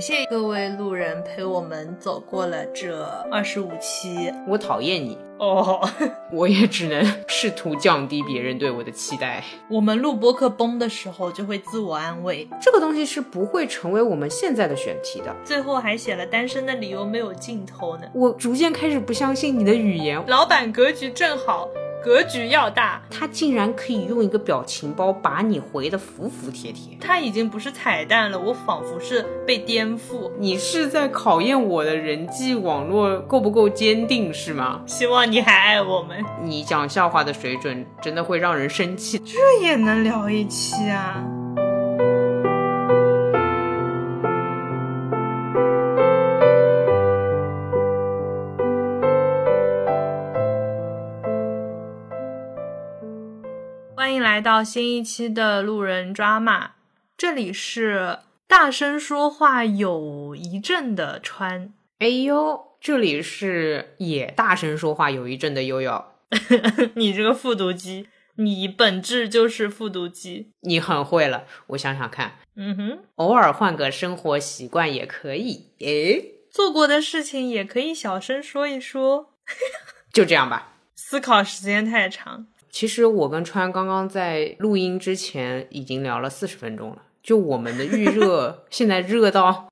感谢各位路人陪我们走过了这二十五期。我讨厌你哦，我也只能试图降低别人对我的期待。我们录播客崩的时候就会自我安慰，这个东西是不会成为我们现在的选题的。最后还写了单身的理由没有尽头呢。我逐渐开始不相信你的语言。老板格局正好。格局要大，他竟然可以用一个表情包把你回的服服帖帖。他已经不是彩蛋了，我仿佛是被颠覆。你是在考验我的人际网络够不够坚定是吗？希望你还爱我们。你讲笑话的水准真的会让人生气。这也能聊一期啊？来到新一期的路人抓马，这里是大声说话有一阵的川。哎呦，这里是也大声说话有一阵的悠悠。你这个复读机，你本质就是复读机。你很会了，我想想看。嗯哼，偶尔换个生活习惯也可以。诶，做过的事情也可以小声说一说。就这样吧。思考时间太长。其实我跟川刚刚在录音之前已经聊了四十分钟了，就我们的预热 现在热到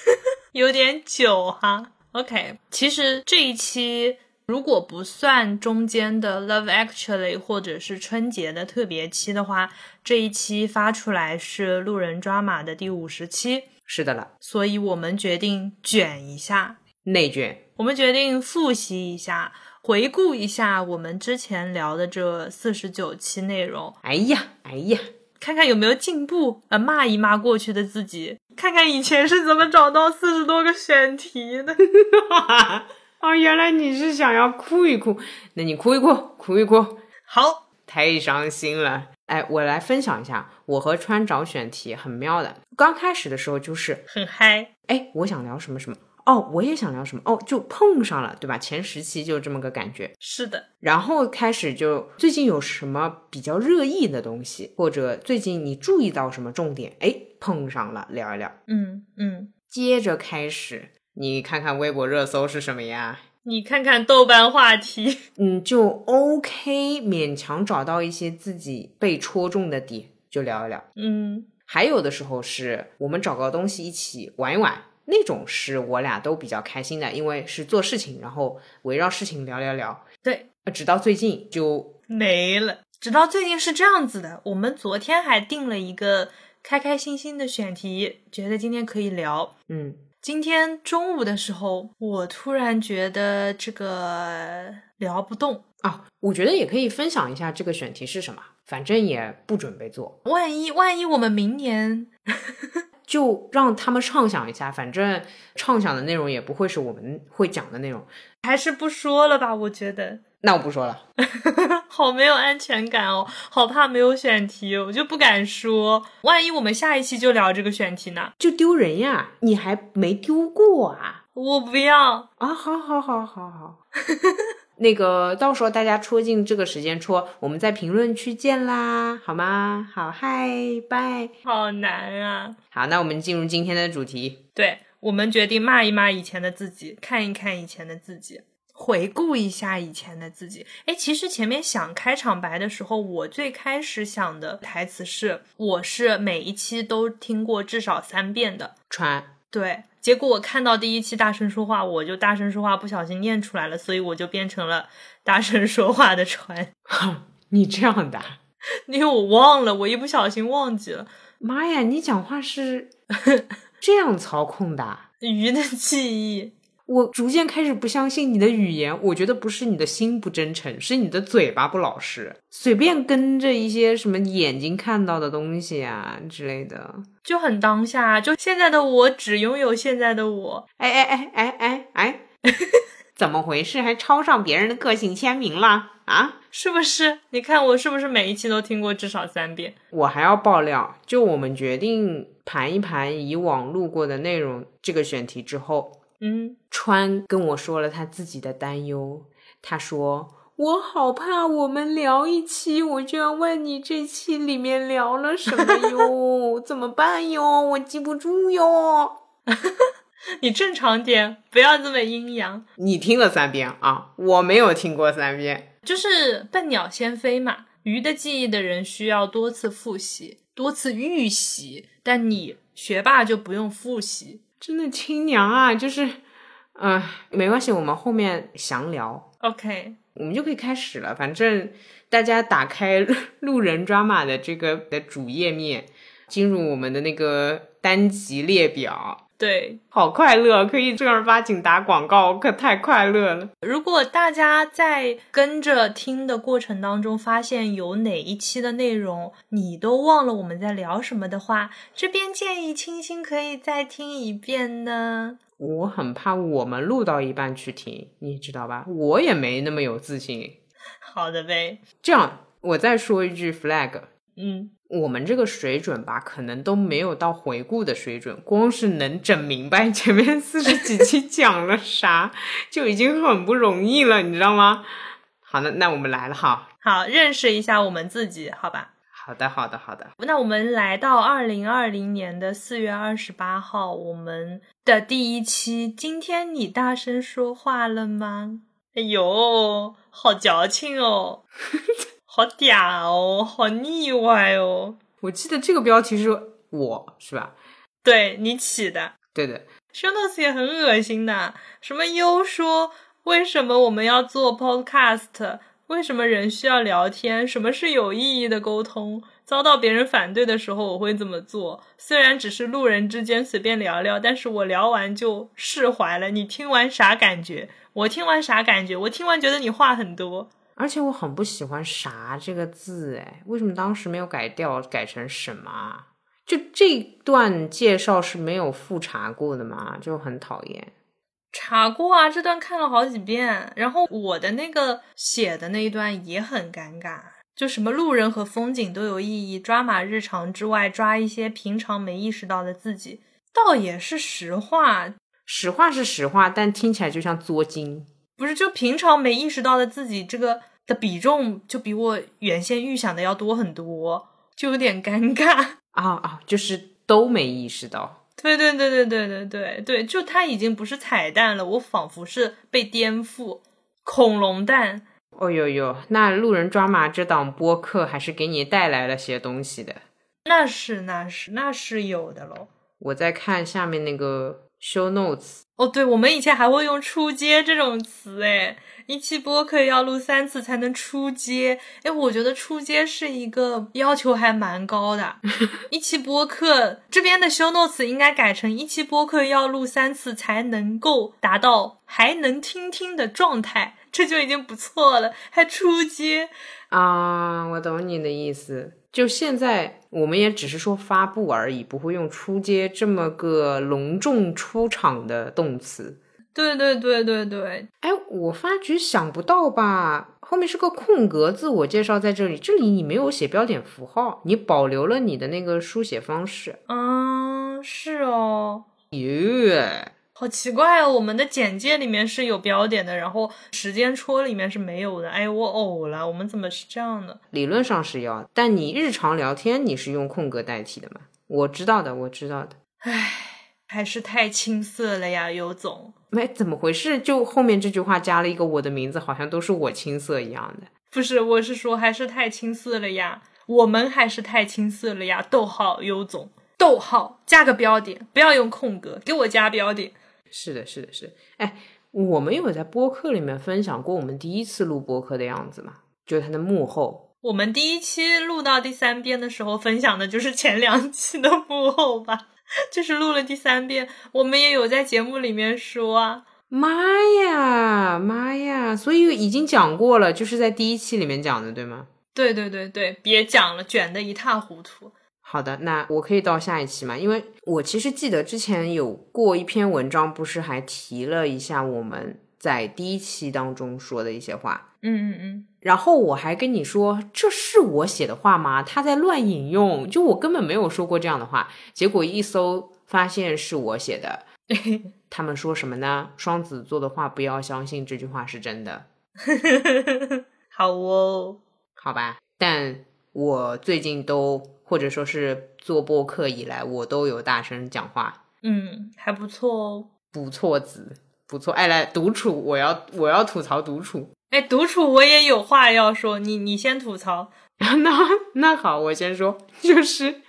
有点久哈。OK，其实这一期如果不算中间的 Love Actually 或者是春节的特别期的话，这一期发出来是路人抓马的第五十期。是的了，所以我们决定卷一下内卷，我们决定复习一下。回顾一下我们之前聊的这四十九期内容，哎呀，哎呀，看看有没有进步，呃，骂一骂过去的自己，看看以前是怎么找到四十多个选题的。哦，原来你是想要哭一哭，那你哭一哭，哭一哭。好，太伤心了。哎，我来分享一下，我和川找选题很妙的。刚开始的时候就是很嗨，哎，我想聊什么什么。哦，我也想聊什么哦，就碰上了，对吧？前十期就这么个感觉。是的，然后开始就最近有什么比较热议的东西，或者最近你注意到什么重点？哎，碰上了，聊一聊。嗯嗯，接着开始，你看看微博热搜是什么呀？你看看豆瓣话题，嗯，就 OK，勉强找到一些自己被戳中的点，就聊一聊。嗯，还有的时候是我们找个东西一起玩一玩。那种是我俩都比较开心的，因为是做事情，然后围绕事情聊聊聊。对，直到最近就没了。直到最近是这样子的，我们昨天还定了一个开开心心的选题，觉得今天可以聊。嗯，今天中午的时候，我突然觉得这个聊不动啊。我觉得也可以分享一下这个选题是什么，反正也不准备做。万一万一我们明年。就让他们畅想一下，反正畅想的内容也不会是我们会讲的内容，还是不说了吧。我觉得，那我不说了，好没有安全感哦，好怕没有选题，我就不敢说。万一我们下一期就聊这个选题呢？就丢人呀！你还没丢过啊？我不要啊！好好好好好。那个，到时候大家戳进这个时间戳，我们在评论区见啦，好吗？好，嗨，拜。好难啊！好，那我们进入今天的主题。对，我们决定骂一骂以前的自己，看一看以前的自己，回顾一下以前的自己。哎，其实前面想开场白的时候，我最开始想的台词是：我是每一期都听过至少三遍的。穿。对。结果我看到第一期大声说话，我就大声说话，不小心念出来了，所以我就变成了大声说话的船。你这样的？因为我忘了，我一不小心忘记了。妈呀，你讲话是这样操控的？鱼的记忆。我逐渐开始不相信你的语言，我觉得不是你的心不真诚，是你的嘴巴不老实，随便跟着一些什么眼睛看到的东西啊之类的，就很当下。就现在的我只拥有现在的我。哎哎哎哎哎哎，怎么回事？还抄上别人的个性签名了啊？是不是？你看我是不是每一期都听过至少三遍？我还要爆料，就我们决定盘一盘以往录过的内容这个选题之后。嗯，川跟我说了他自己的担忧。他说：“我好怕我们聊一期，我就要问你这期里面聊了什么哟？怎么办哟？我记不住哟。”你正常点，不要这么阴阳。你听了三遍啊，我没有听过三遍。就是笨鸟先飞嘛，鱼的记忆的人需要多次复习、多次预习，但你学霸就不用复习。真的亲娘啊，就是，呃，没关系，我们后面详聊，OK，我们就可以开始了。反正大家打开路人抓马的这个的主页面，进入我们的那个单集列表，对，好快乐，可以正儿八经打广告，可太快乐了。如果大家在跟着听的过程当中，发现有哪一期的内容你都忘了我们在聊什么的话，这边建议清新可以再听一遍呢。我很怕我们录到一半去听，你知道吧？我也没那么有自信。好的呗，这样，我再说一句 flag，嗯，我们这个水准吧，可能都没有到回顾的水准，光是能整明白前面四十几期 讲了啥，就已经很不容易了，你知道吗？好的，那我们来了哈。好，认识一下我们自己，好吧？好的，好的，好的。那我们来到二零二零年的四月二十八号，我们的第一期。今天你大声说话了吗？哎呦，好矫情哦，好嗲哦，好腻歪哦。我记得这个标题是我是吧？对你起的对的，show notes 也很恶心的。什么优说为什么我们要做 podcast？为什么人需要聊天？什么是有意义的沟通？遭到别人反对的时候，我会怎么做？虽然只是路人之间随便聊聊，但是我聊完就释怀了。你听完啥感觉？我听完啥感觉？我听完觉得你话很多。而且我很不喜欢“啥”这个字，哎，为什么当时没有改掉，改成什么啊？就这段介绍是没有复查过的嘛？就很讨厌。查过啊，这段看了好几遍。然后我的那个写的那一段也很尴尬，就什么路人和风景都有意义，抓马日常之外抓一些平常没意识到的自己，倒也是实话。实话是实话，但听起来就像作精。不是，就平常没意识到的自己，这个的比重就比我原先预想的要多很多，就有点尴尬。啊啊，就是都没意识到。对对对对对对对对，就它已经不是彩蛋了，我仿佛是被颠覆，恐龙蛋。哦呦呦，那路人抓马这档播客还是给你带来了些东西的。那是那是那是有的喽。我在看下面那个 show notes，哦，对，我们以前还会用“出街”这种词，哎，一期播客要录三次才能出街。哎，我觉得出街是一个要求还蛮高的。一期播客这边的 show notes 应该改成一期播客要录三次才能够达到还能听听的状态，这就已经不错了，还出街。啊，我懂你的意思。就现在，我们也只是说发布而已，不会用出街这么个隆重出场的动词。对对对对对，哎，我发觉想不到吧？后面是个空格，自我介绍在这里，这里你没有写标点符号，你保留了你的那个书写方式。嗯，是哦。哟，好奇怪哦，我们的简介里面是有标点的，然后时间戳里面是没有的。哎，我呕了，我们怎么是这样的？理论上是要，但你日常聊天你是用空格代替的嘛？我知道的，我知道的。唉，还是太青涩了呀，尤总。没怎么回事，就后面这句话加了一个我的名字，好像都是我青涩一样的。不是，我是说还是太青涩了呀，我们还是太青涩了呀。逗号，尤总，逗号加个标点，不要用空格，给我加标点。是的，是的，是的。哎，我们有在播客里面分享过我们第一次录播客的样子吗？就是它的幕后。我们第一期录到第三遍的时候，分享的就是前两期的幕后吧。就是录了第三遍，我们也有在节目里面说啊。妈呀，妈呀！所以已经讲过了，就是在第一期里面讲的，对吗？对对对对，别讲了，卷的一塌糊涂。好的，那我可以到下一期吗？因为我其实记得之前有过一篇文章，不是还提了一下我们在第一期当中说的一些话。嗯嗯嗯。然后我还跟你说，这是我写的话吗？他在乱引用，就我根本没有说过这样的话。结果一搜发现是我写的。他们说什么呢？双子座的话不要相信，这句话是真的。好哦，好吧。但我最近都或者说是做播客以来，我都有大声讲话，嗯，还不错哦。不错子，不错。哎，来独处，我要我要吐槽独处。哎，独处我也有话要说，你你先吐槽。那那好，我先说，就是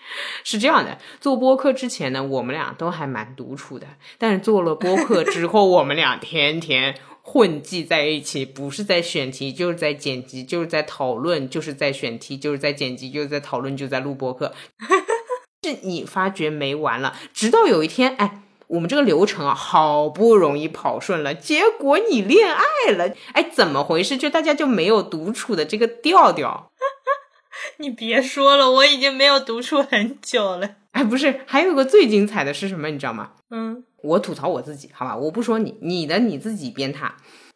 是这样的，做播客之前呢，我们俩都还蛮独处的，但是做了播客之后，我们俩天天混迹在一起，不是在选题，就是在剪辑，就是在讨论，就是在选题，就是在剪辑，就是在讨论，就在录播课。是你发觉没完了，直到有一天，哎，我们这个流程啊，好不容易跑顺了，结果你恋爱了，哎，怎么回事？就大家就没有独处的这个调调。你别说了，我已经没有独处很久了。哎，不是，还有个最精彩的是什么？你知道吗？嗯，我吐槽我自己，好吧，我不说你，你的你自己鞭挞。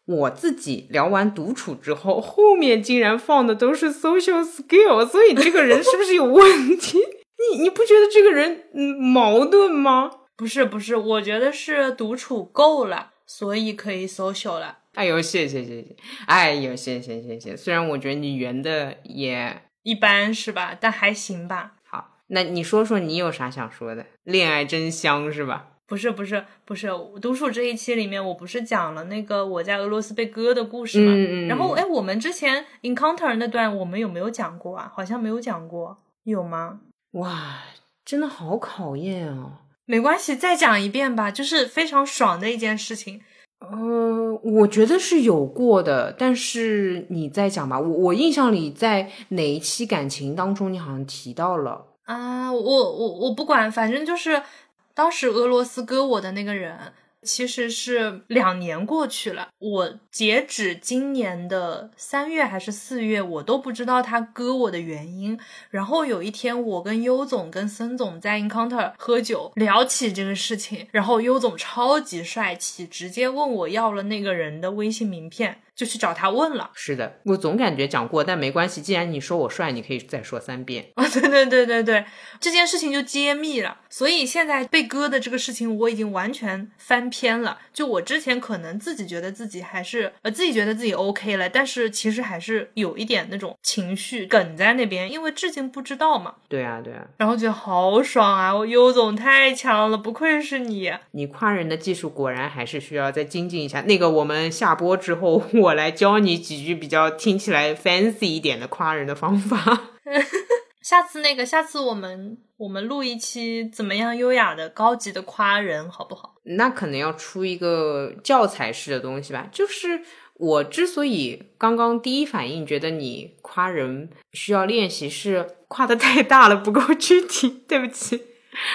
我自己聊完独处之后，后面竟然放的都是 social skill，所以这个人是不是有问题？你你不觉得这个人嗯矛盾吗？不是不是，我觉得是独处够了，所以可以 social 了。哎呦，谢谢谢谢，哎呦，谢谢谢谢。虽然我觉得你圆的也一般是吧，但还行吧。好，那你说说你有啥想说的？恋爱真香是吧？不是不是不是，独处这一期里面，我不是讲了那个我在俄罗斯被割的故事吗？嗯嗯。然后哎，我们之前 encounter 那段我们有没有讲过啊？好像没有讲过，有吗？哇，真的好考验哦！没关系，再讲一遍吧，就是非常爽的一件事情。呃，我觉得是有过的，但是你再讲吧。我我印象里在哪一期感情当中，你好像提到了啊。我我我不管，反正就是。当时俄罗斯割我的那个人，其实是两年过去了。我截止今年的三月还是四月，我都不知道他割我的原因。然后有一天，我跟优总跟森总在 Encounter 喝酒，聊起这个事情，然后优总超级帅气，直接问我要了那个人的微信名片。就去找他问了。是的，我总感觉讲过，但没关系。既然你说我帅，你可以再说三遍啊！对对对对对，这件事情就揭秘了。所以现在被割的这个事情，我已经完全翻篇了。就我之前可能自己觉得自己还是呃自己觉得自己 OK 了，但是其实还是有一点那种情绪梗在那边，因为至今不知道嘛。对啊对啊，然后觉得好爽啊！我优总太强了，不愧是你。你夸人的技术果然还是需要再精进一下。那个我们下播之后 我。我来教你几句比较听起来 fancy 一点的夸人的方法。下次那个，下次我们我们录一期怎么样优雅的高级的夸人，好不好？那可能要出一个教材式的东西吧。就是我之所以刚刚第一反应觉得你夸人需要练习，是夸的太大了，不够具体。对不起，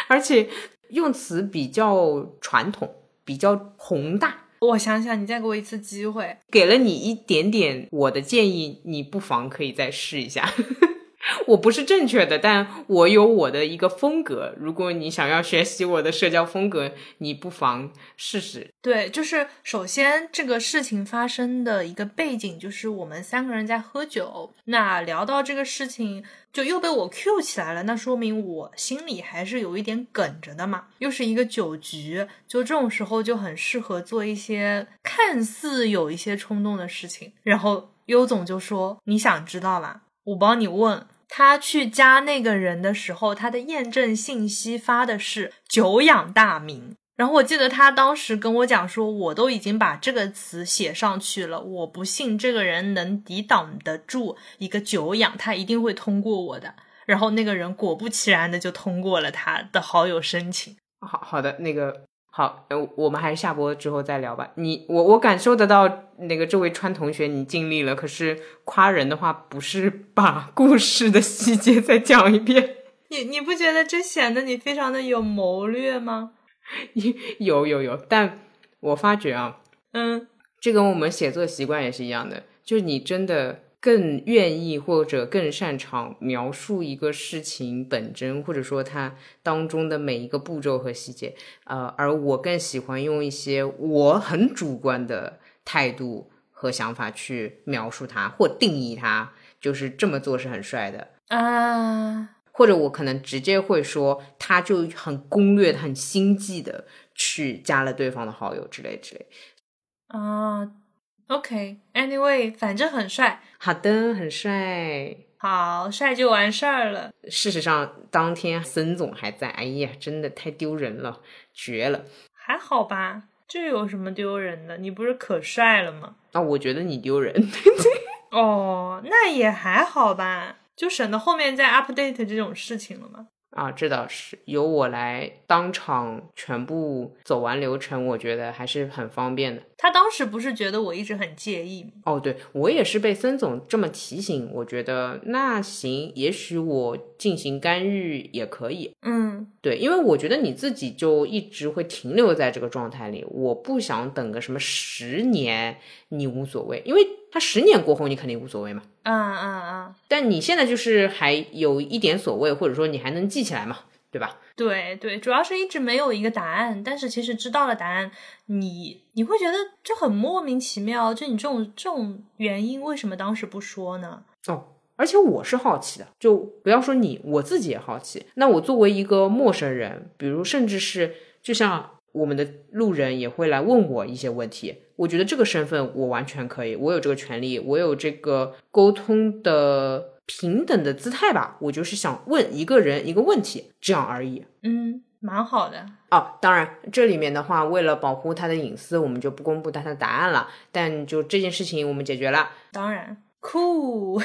而且用词比较传统，比较宏大。我想想，你再给我一次机会，给了你一点点我的建议，你不妨可以再试一下。我不是正确的，但我有我的一个风格。如果你想要学习我的社交风格，你不妨试试。对，就是首先这个事情发生的一个背景，就是我们三个人在喝酒。那聊到这个事情，就又被我 Q 起来了。那说明我心里还是有一点梗着的嘛。又是一个酒局，就这种时候就很适合做一些看似有一些冲动的事情。然后优总就说：“你想知道吗？我帮你问。”他去加那个人的时候，他的验证信息发的是“久仰大名”。然后我记得他当时跟我讲说，我都已经把这个词写上去了，我不信这个人能抵挡得住一个久仰，他一定会通过我的。然后那个人果不其然的就通过了他的好友申请。好好的那个。好，呃，我们还是下播之后再聊吧。你，我，我感受得到那个这位川同学你尽力了。可是夸人的话，不是把故事的细节再讲一遍。你，你不觉得这显得你非常的有谋略吗？有，有，有。但我发觉啊，嗯，这跟我们写作习惯也是一样的，就是你真的。更愿意或者更擅长描述一个事情本真，或者说它当中的每一个步骤和细节，呃，而我更喜欢用一些我很主观的态度和想法去描述它或定义它，就是这么做是很帅的啊，或者我可能直接会说，他就很攻略、很心计的去加了对方的好友之类之类啊。OK，Anyway，反正很帅。好的，很帅。好，帅就完事儿了。事实上，当天孙总还在，哎呀，真的太丢人了，绝了。还好吧，这有什么丢人的？你不是可帅了吗？啊，我觉得你丢人。哦，那也还好吧，就省得后面再 update 这种事情了嘛。啊，这倒是由我来当场全部走完流程，我觉得还是很方便的。他当时不是觉得我一直很介意吗？哦，对我也是被孙总这么提醒，我觉得那行，也许我进行干预也可以。嗯，对，因为我觉得你自己就一直会停留在这个状态里，我不想等个什么十年，你无所谓，因为他十年过后你肯定无所谓嘛。嗯嗯嗯！但你现在就是还有一点所谓，或者说你还能记起来嘛，对吧？对对，主要是一直没有一个答案，但是其实知道了答案，你你会觉得就很莫名其妙，就你这种这种原因为什么当时不说呢？哦，而且我是好奇的，就不要说你，我自己也好奇。那我作为一个陌生人，比如甚至是就像。我们的路人也会来问我一些问题，我觉得这个身份我完全可以，我有这个权利，我有这个沟通的平等的姿态吧。我就是想问一个人一个问题，这样而已。嗯，蛮好的。哦，当然这里面的话，为了保护他的隐私，我们就不公布他的答案了。但就这件事情，我们解决了。当然，酷，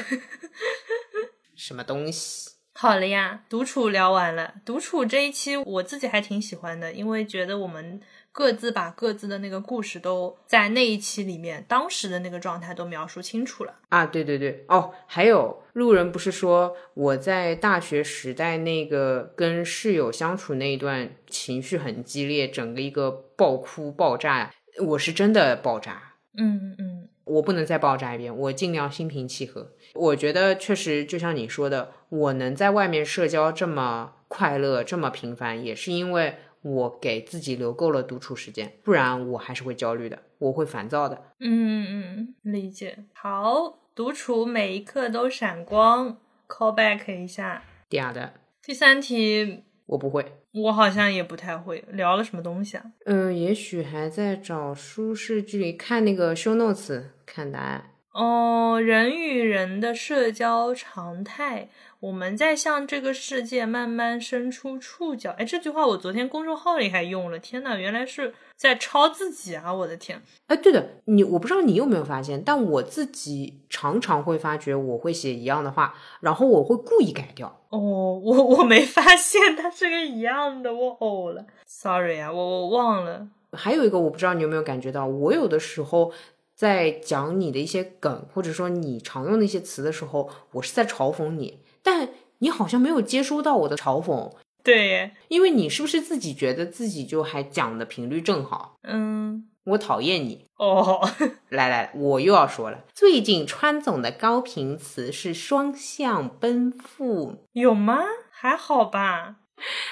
什么东西？好了呀，独处聊完了。独处这一期我自己还挺喜欢的，因为觉得我们各自把各自的那个故事都在那一期里面，当时的那个状态都描述清楚了啊。对对对，哦，还有路人不是说我在大学时代那个跟室友相处那一段情绪很激烈，整个一个爆哭爆炸，我是真的爆炸。嗯嗯。我不能再爆炸一遍，我尽量心平气和。我觉得确实就像你说的，我能在外面社交这么快乐、这么频繁，也是因为我给自己留够了独处时间，不然我还是会焦虑的，我会烦躁的。嗯嗯，理解。好，独处每一刻都闪光，call back 一下。嗲的。第三题，我不会。我好像也不太会聊了什么东西啊？嗯，也许还在找舒适距离，看那个 show notes，看答案。哦，人与人的社交常态，我们在向这个世界慢慢伸出触角。哎，这句话我昨天公众号里还用了，天呐，原来是。在抄自己啊！我的天，哎，对的，你我不知道你有没有发现，但我自己常常会发觉我会写一样的话，然后我会故意改掉。哦，我我没发现它是个一样的，我呕了，sorry 啊，我我忘了。还有一个，我不知道你有没有感觉到，我有的时候在讲你的一些梗，或者说你常用的一些词的时候，我是在嘲讽你，但你好像没有接收到我的嘲讽。对，因为你是不是自己觉得自己就还讲的频率正好？嗯，我讨厌你哦。来来，我又要说了，最近川总的高频词是双向奔赴，有吗？还好吧。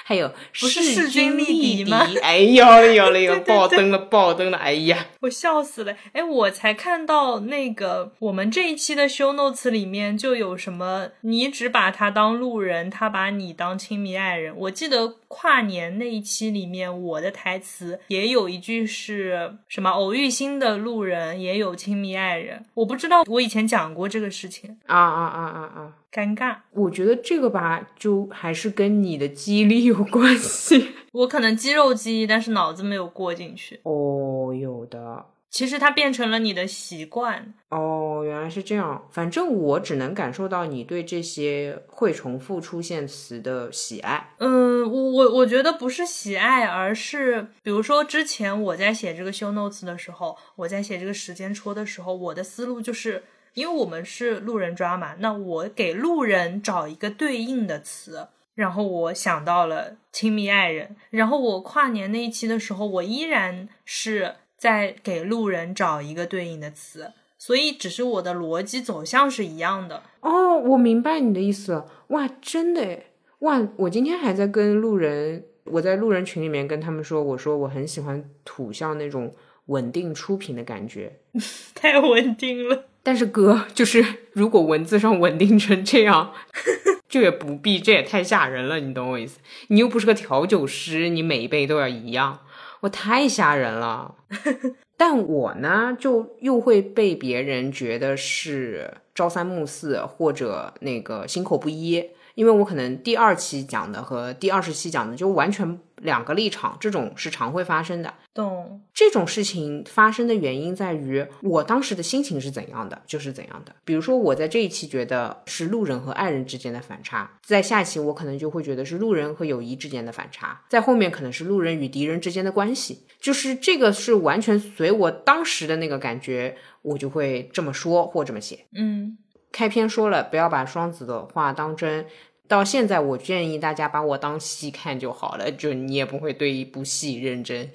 还有不是势均力敌吗？哎呦有了呦 爆灯了爆灯了！哎呀，我笑死了！哎，我才看到那个我们这一期的 show notes 里面就有什么，你只把他当路人，他把你当亲密爱人。我记得跨年那一期里面，我的台词也有一句是什么？偶遇新的路人也有亲密爱人。我不知道我以前讲过这个事情啊啊啊啊啊！尴尬，我觉得这个吧，就还是跟你的记忆力有关系。我可能肌肉记忆，但是脑子没有过进去。哦，有的。其实它变成了你的习惯。哦，原来是这样。反正我只能感受到你对这些会重复出现词的喜爱。嗯，我我我觉得不是喜爱，而是比如说之前我在写这个 show notes 的时候，我在写这个时间戳的时候，我的思路就是。因为我们是路人抓嘛，那我给路人找一个对应的词，然后我想到了亲密爱人，然后我跨年那一期的时候，我依然是在给路人找一个对应的词，所以只是我的逻辑走向是一样的。哦，我明白你的意思了，哇，真的哇，我今天还在跟路人，我在路人群里面跟他们说，我说我很喜欢土象那种稳定出品的感觉，太稳定了。但是哥，就是如果文字上稳定成这样，就也不必，这也太吓人了，你懂我意思？你又不是个调酒师，你每一杯都要一样，我太吓人了。但我呢，就又会被别人觉得是朝三暮四或者那个心口不一，因为我可能第二期讲的和第二十期讲的就完全两个立场，这种是常会发生的。懂，这种事情发生的原因在于我当时的心情是怎样的，就是怎样的。比如说，我在这一期觉得是路人和爱人之间的反差，在下期我可能就会觉得是路人和友谊之间的反差，在后面可能是路人与敌人之间的关系。就是这个是完全随我当时的那个感觉，我就会这么说或这么写。嗯，开篇说了，不要把双子的话当真。到现在，我建议大家把我当戏看就好了，就你也不会对一部戏认真。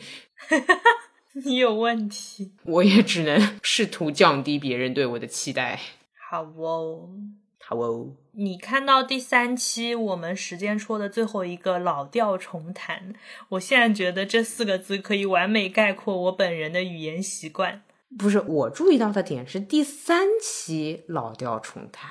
你有问题，我也只能 试图降低别人对我的期待。好哦。好哦，你看到第三期我们时间戳的最后一个老调重弹，我现在觉得这四个字可以完美概括我本人的语言习惯。不是我注意到的点是第三期老调重弹，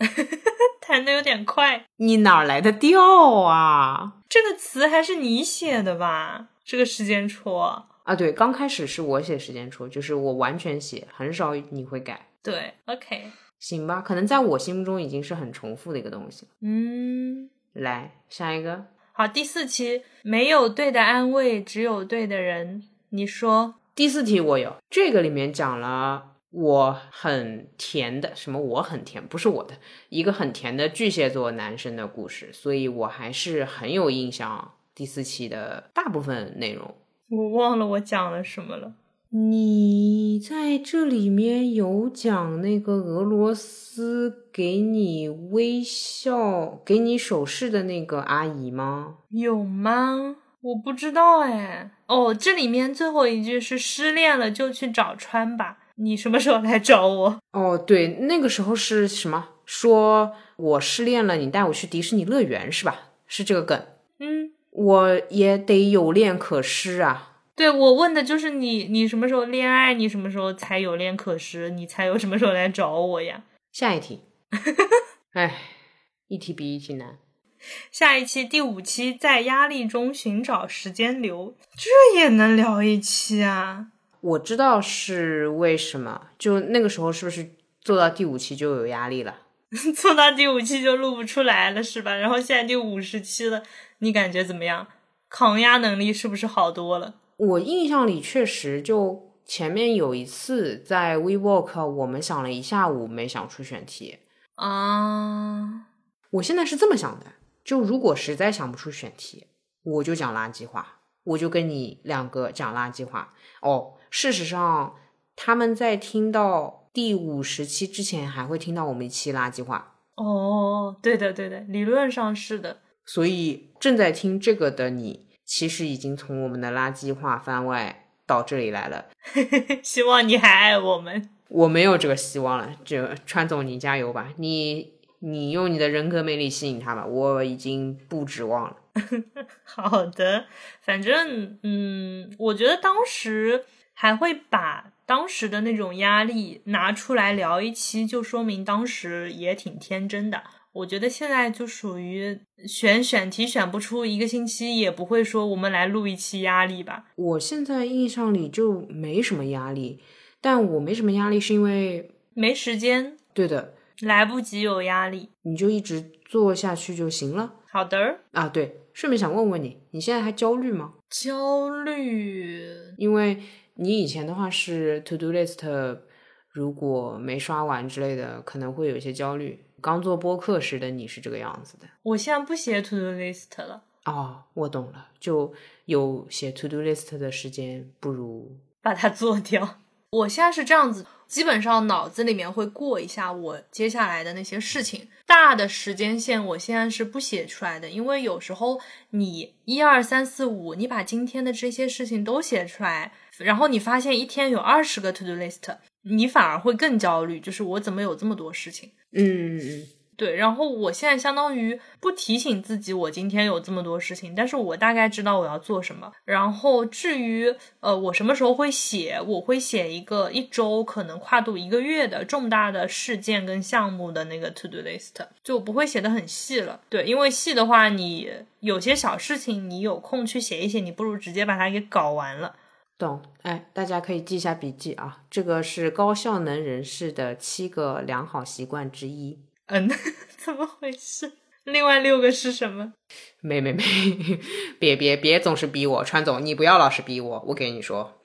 弹的有点快。你哪来的调啊？这个词还是你写的吧？这个时间戳啊，对，刚开始是我写时间戳，就是我完全写，很少你会改。对，OK，行吧，可能在我心目中已经是很重复的一个东西了。嗯，来下一个，好，第四期没有对的安慰，只有对的人。你说第四题我有，这个里面讲了我很甜的什么，我很甜，不是我的一个很甜的巨蟹座男生的故事，所以我还是很有印象。第四期的大部分内容，我忘了我讲了什么了。你在这里面有讲那个俄罗斯给你微笑、给你手势的那个阿姨吗？有吗？我不知道哎。哦，这里面最后一句是失恋了就去找川吧。你什么时候来找我？哦，对，那个时候是什么？说我失恋了，你带我去迪士尼乐园是吧？是这个梗。嗯，我也得有恋可失啊。对我问的就是你，你什么时候恋爱？你什么时候才有恋可失？你才有什么时候来找我呀？下一题，哎，一题比一题难。下一期第五期，在压力中寻找时间流，这也能聊一期啊？我知道是为什么，就那个时候是不是做到第五期就有压力了？做到第五期就录不出来了是吧？然后现在第五十期了，你感觉怎么样？抗压能力是不是好多了？我印象里确实，就前面有一次在 WeWork，我们想了一下午没想出选题啊。我现在是这么想的，就如果实在想不出选题，我就讲垃圾话，我就跟你两个讲垃圾话。哦，事实上，他们在听到第五十期之前，还会听到我们一期垃圾话。哦，对的，对的，理论上是的。所以正在听这个的你。其实已经从我们的垃圾话番外到这里来了，希望你还爱我们。我没有这个希望了，就川总你加油吧，你你用你的人格魅力吸引他吧，我已经不指望了。好的，反正嗯，我觉得当时还会把当时的那种压力拿出来聊一期，就说明当时也挺天真的。我觉得现在就属于选选题选不出一个星期，也不会说我们来录一期压力吧。我现在印象里就没什么压力，但我没什么压力是因为没时间。对的，来不及有压力，你就一直做下去就行了。好的啊，对，顺便想问问你，你现在还焦虑吗？焦虑，因为你以前的话是 to do list，如果没刷完之类的，可能会有一些焦虑。刚做播客时的你是这个样子的，我现在不写 to do list 了。哦，我懂了，就有写 to do list 的时间，不如 把它做掉。我现在是这样子，基本上脑子里面会过一下我接下来的那些事情，大的时间线我现在是不写出来的，因为有时候你一二三四五，你把今天的这些事情都写出来，然后你发现一天有二十个 to do list，你反而会更焦虑，就是我怎么有这么多事情。嗯嗯嗯，对，然后我现在相当于不提醒自己，我今天有这么多事情，但是我大概知道我要做什么。然后至于呃，我什么时候会写，我会写一个一周可能跨度一个月的重大的事件跟项目的那个 to do list，就不会写的很细了。对，因为细的话，你有些小事情你有空去写一写，你不如直接把它给搞完了。懂，哎，大家可以记一下笔记啊。这个是高效能人士的七个良好习惯之一。嗯，怎么回事？另外六个是什么？没没没，别别别总是逼我，川总，你不要老是逼我。我给你说，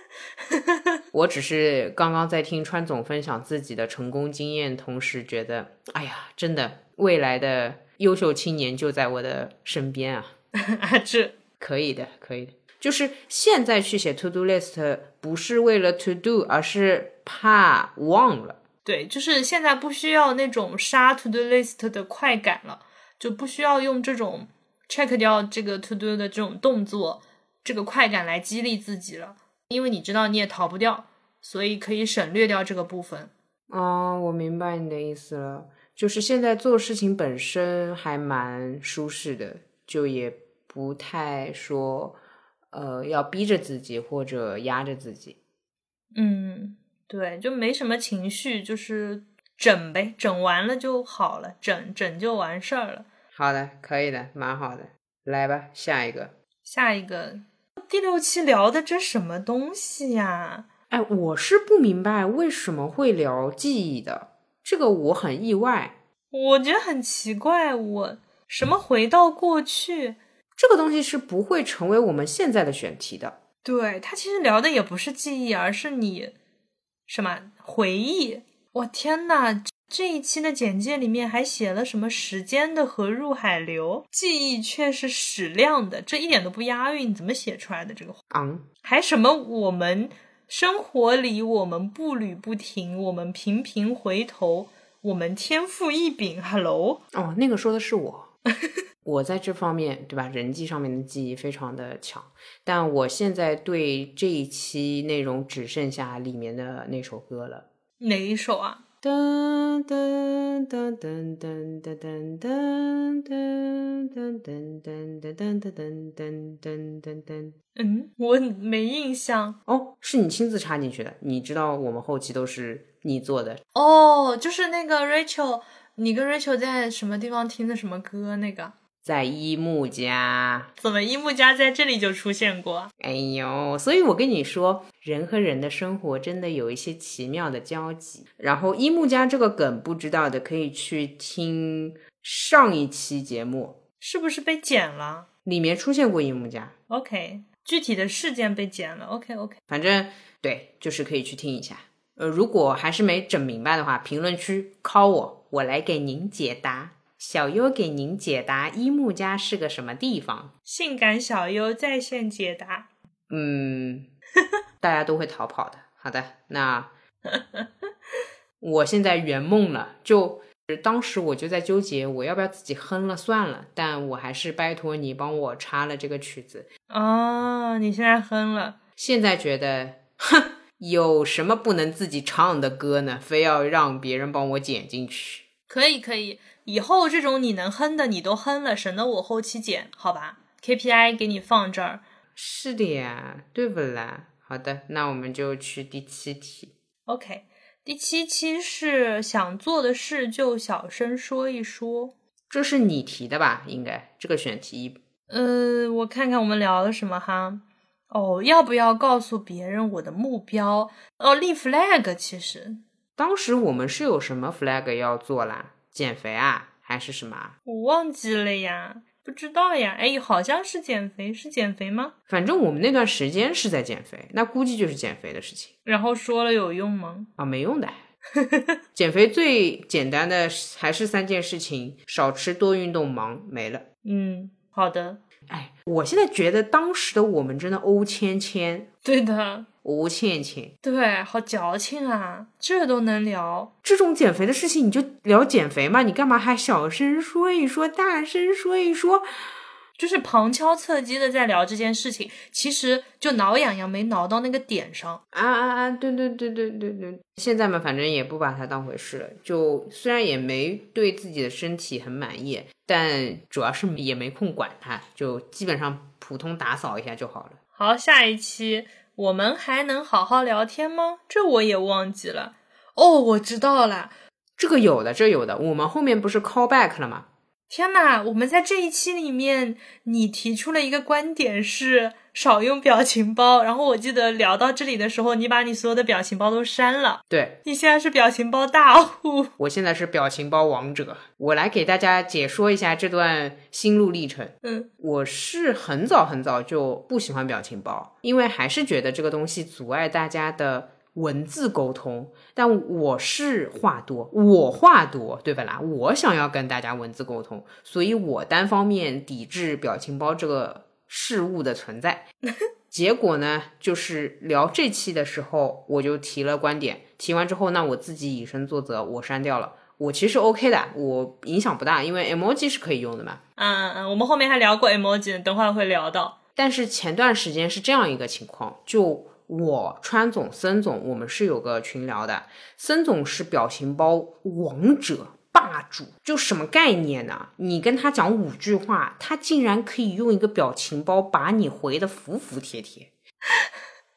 我只是刚刚在听川总分享自己的成功经验，同时觉得，哎呀，真的，未来的优秀青年就在我的身边啊！啊，这可以的，可以的。就是现在去写 to do list，不是为了 to do，而是怕忘了。对，就是现在不需要那种杀 to do list 的快感了，就不需要用这种 check 掉这个 to do 的这种动作，这个快感来激励自己了。因为你知道你也逃不掉，所以可以省略掉这个部分。哦，我明白你的意思了，就是现在做事情本身还蛮舒适的，就也不太说。呃，要逼着自己或者压着自己，嗯，对，就没什么情绪，就是整呗，整完了就好了，整整就完事儿了。好的，可以的，蛮好的，来吧，下一个，下一个，第六期聊的这什么东西呀？哎，我是不明白为什么会聊记忆的，这个我很意外，我觉得很奇怪，我什么回到过去。这个东西是不会成为我们现在的选题的。对他其实聊的也不是记忆，而是你什么回忆。我天呐，这一期的简介里面还写了什么时间的河入海流，记忆却是矢量的，这一点都不押韵，怎么写出来的这个？嗯，还什么我们生活里我们步履不停，我们频频回头，我们天赋异禀。Hello，哦，那个说的是我。我在这方面，对吧？人际上面的记忆非常的强，但我现在对这一期内容只剩下里面的那首歌了。哪一首啊？噔噔噔噔噔噔噔噔噔噔噔噔噔噔噔噔噔噔噔。嗯，我没印象。哦，是你亲自插进去的。你知道我们后期都是你做的。哦，就是那个 Rachel，你跟 Rachel 在什么地方听的什么歌？那个。在一木家，怎么一木家在这里就出现过？哎呦，所以我跟你说，人和人的生活真的有一些奇妙的交集。然后一木家这个梗不知道的，可以去听上一期节目，是不是被剪了？里面出现过一木家。OK，具体的事件被剪了。OK OK，反正对，就是可以去听一下。呃，如果还是没整明白的话，评论区 call 我，我来给您解答。小优给您解答：一木家是个什么地方？性感小优在线解答。嗯，大家都会逃跑的。好的，那 我现在圆梦了。就当时我就在纠结，我要不要自己哼了算了。但我还是拜托你帮我插了这个曲子。哦，你现在哼了？现在觉得，哼，有什么不能自己唱的歌呢？非要让别人帮我剪进去？可以，可以。以后这种你能哼的你都哼了，省得我后期剪，好吧？KPI 给你放这儿。是的呀，对不啦？好的，那我们就去第七题。OK，第七期是想做的事就小声说一说。这是你提的吧？应该这个选题。呃，我看看我们聊了什么哈。哦，要不要告诉别人我的目标？哦，立 flag。其实当时我们是有什么 flag 要做啦？减肥啊，还是什么？我忘记了呀，不知道呀。哎，好像是减肥，是减肥吗？反正我们那段时间是在减肥，那估计就是减肥的事情。然后说了有用吗？啊，没用的。减肥最简单的还是三件事情：少吃、多运动、忙，没了。嗯，好的。哎，我现在觉得当时的我们真的欧芊芊，对的。吴倩倩，对，好矫情啊，这都能聊这种减肥的事情，你就聊减肥嘛，你干嘛还小声说一说，大声说一说，就是旁敲侧击的在聊这件事情，其实就挠痒痒没挠到那个点上啊啊啊！对对对对对对，现在嘛，反正也不把它当回事了，就虽然也没对自己的身体很满意，但主要是也没空管它，就基本上普通打扫一下就好了。好，下一期。我们还能好好聊天吗？这我也忘记了。哦，我知道了，这个有的，这有的。我们后面不是 call back 了吗？天呐，我们在这一期里面，你提出了一个观点是少用表情包，然后我记得聊到这里的时候，你把你所有的表情包都删了。对，你现在是表情包大户，我现在是表情包王者。我来给大家解说一下这段心路历程。嗯，我是很早很早就不喜欢表情包，因为还是觉得这个东西阻碍大家的。文字沟通，但我是话多，我话多，对不啦？我想要跟大家文字沟通，所以我单方面抵制表情包这个事物的存在。结果呢，就是聊这期的时候，我就提了观点，提完之后，那我自己以身作则，我删掉了。我其实 OK 的，我影响不大，因为 emoji 是可以用的嘛。嗯嗯，我们后面还聊过 emoji，等会儿会聊到。但是前段时间是这样一个情况，就。我川总、森总，我们是有个群聊的。森总是表情包王者霸主，就什么概念呢？你跟他讲五句话，他竟然可以用一个表情包把你回的服服帖帖。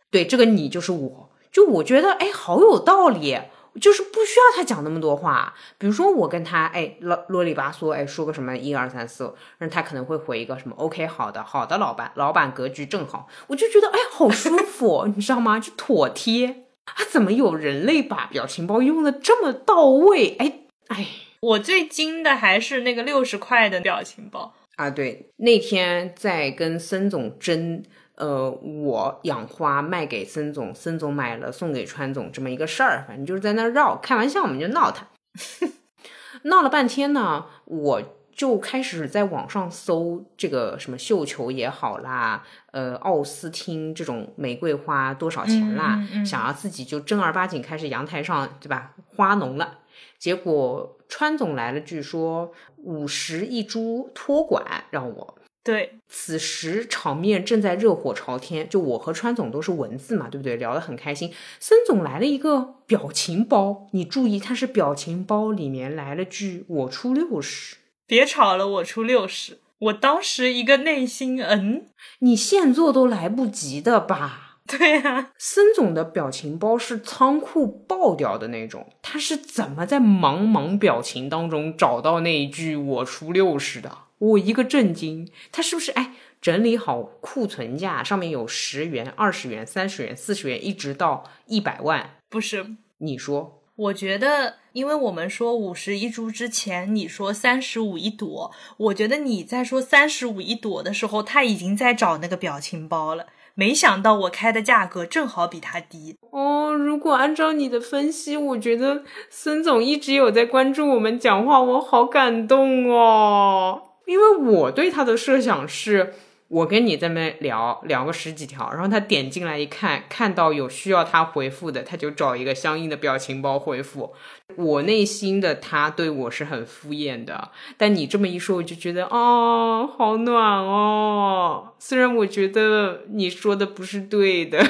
对，这个你就是我，就我觉得哎，好有道理。就是不需要他讲那么多话，比如说我跟他哎啰啰里吧嗦哎说个什么一二三四，然后他可能会回一个什么 OK 好的好的老板老板格局正好，我就觉得哎好舒服，你知道吗？就妥帖啊！怎么有人类把表情包用的这么到位？哎哎，我最惊的还是那个六十块的表情包啊！对，那天在跟森总争。呃，我养花卖给森总，森总买了送给川总，这么一个事儿，反正就是在那绕，开玩笑，我们就闹他，闹了半天呢，我就开始在网上搜这个什么绣球也好啦，呃，奥斯汀这种玫瑰花多少钱啦，想要自己就正儿八经开始阳台上对吧，花农了，结果川总来了句说五十一株托管，让我。对，此时场面正在热火朝天，就我和川总都是文字嘛，对不对？聊得很开心。森总来了一个表情包，你注意，他是表情包里面来了句“我出六十”，别吵了，我出六十。我当时一个内心，嗯，你现做都来不及的吧？对呀，森总的表情包是仓库爆掉的那种，他是怎么在茫茫表情当中找到那一句“我出六十”的？我一个震惊，他是不是哎整理好库存价，上面有十元、二十元、三十元、四十元，一直到一百万？不是，你说？我觉得，因为我们说五十一株之前，你说三十五一朵，我觉得你在说三十五一朵的时候，他已经在找那个表情包了。没想到我开的价格正好比他低哦。如果按照你的分析，我觉得孙总一直有在关注我们讲话，我好感动哦。因为我对他的设想是，我跟你在那聊聊个十几条，然后他点进来一看，看到有需要他回复的，他就找一个相应的表情包回复。我内心的他对我是很敷衍的，但你这么一说，我就觉得哦，好暖哦。虽然我觉得你说的不是对的，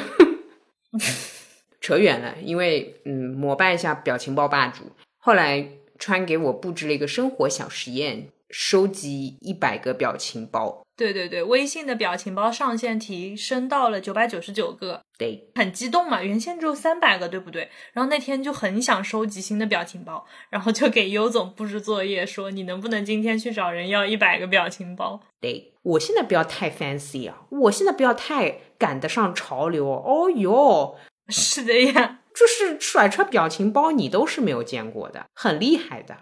扯远了，因为嗯，膜拜一下表情包霸主。后来川给我布置了一个生活小实验。收集一百个表情包，对对对，微信的表情包上限提升到了九百九十九个，对，很激动嘛，原先只有三百个，对不对？然后那天就很想收集新的表情包，然后就给优总布置作业，说你能不能今天去找人要一百个表情包？对我现在不要太 fancy 啊，我现在不要太赶得上潮流哦哟，是的呀，就是甩出表情包，你都是没有见过的，很厉害的。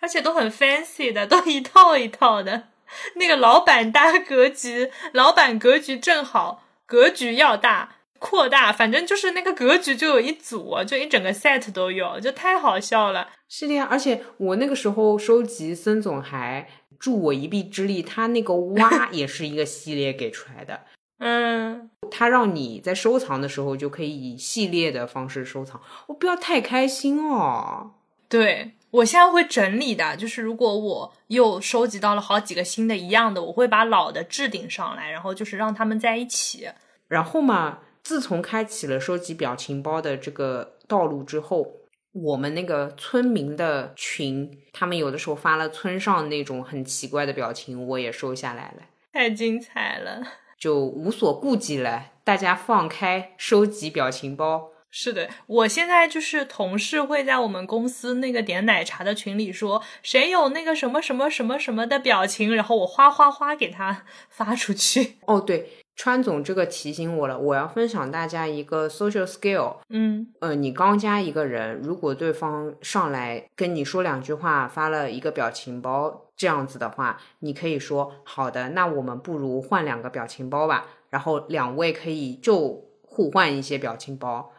而且都很 fancy 的，都一套一套的。那个老板搭格局，老板格局正好，格局要大，扩大，反正就是那个格局就有一组，就一整个 set 都有，就太好笑了。是的呀，而且我那个时候收集，孙总还助我一臂之力，他那个挖 也是一个系列给出来的。嗯，他让你在收藏的时候就可以以系列的方式收藏，我不要太开心哦。对。我现在会整理的，就是如果我又收集到了好几个新的一样的，我会把老的置顶上来，然后就是让他们在一起。然后嘛，自从开启了收集表情包的这个道路之后，我们那个村民的群，他们有的时候发了村上那种很奇怪的表情，我也收下来了。太精彩了，就无所顾忌了，大家放开收集表情包。是的，我现在就是同事会在我们公司那个点奶茶的群里说，谁有那个什么什么什么什么的表情，然后我哗哗哗给他 发出去。哦，对，川总这个提醒我了，我要分享大家一个 social skill。嗯呃，你刚加一个人，如果对方上来跟你说两句话，发了一个表情包这样子的话，你可以说好的，那我们不如换两个表情包吧，然后两位可以就互换一些表情包。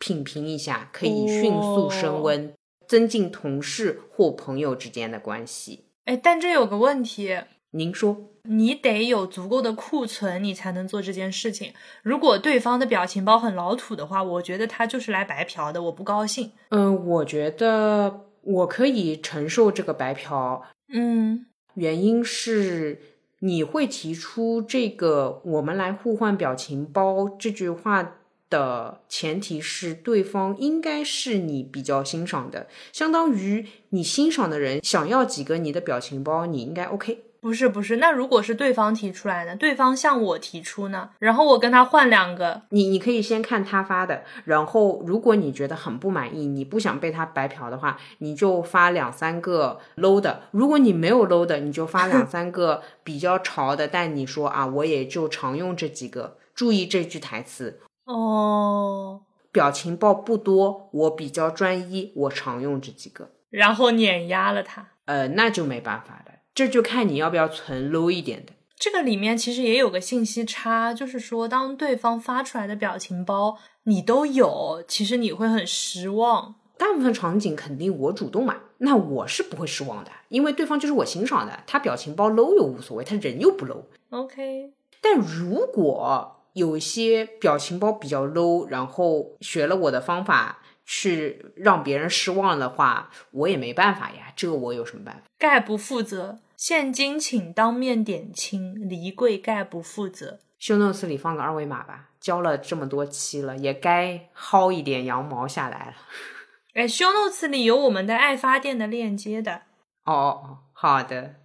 品评一下，可以迅速升温，增进同事或朋友之间的关系。哎，但这有个问题，您说，你得有足够的库存，你才能做这件事情。如果对方的表情包很老土的话，我觉得他就是来白嫖的，我不高兴。嗯，我觉得我可以承受这个白嫖。嗯，原因是你会提出这个“我们来互换表情包”这句话。的前提是对方应该是你比较欣赏的，相当于你欣赏的人想要几个你的表情包，你应该 OK。不是不是，那如果是对方提出来的，对方向我提出呢，然后我跟他换两个，你你可以先看他发的，然后如果你觉得很不满意，你不想被他白嫖的话，你就发两三个 low 的；如果你没有 low 的，你就发两三个比较潮的，但你说啊，我也就常用这几个，注意这句台词。哦，表情包不多，我比较专一，我常用这几个，然后碾压了他。呃，那就没办法了，这就看你要不要存 low 一点的。这个里面其实也有个信息差，就是说，当对方发出来的表情包你都有，其实你会很失望。大部分场景肯定我主动嘛，那我是不会失望的，因为对方就是我欣赏的，他表情包 low 又无所谓，他人又不 low。OK，但如果有一些表情包比较 low，然后学了我的方法去让别人失望的话，我也没办法呀。这个我有什么办法？概不负责，现金请当面点清，离柜概不负责。秀 notes 里放个二维码吧，教了这么多期了，也该薅一点羊毛下来了。哎，秀 notes 里有我们的爱发电的链接的。哦哦，好的，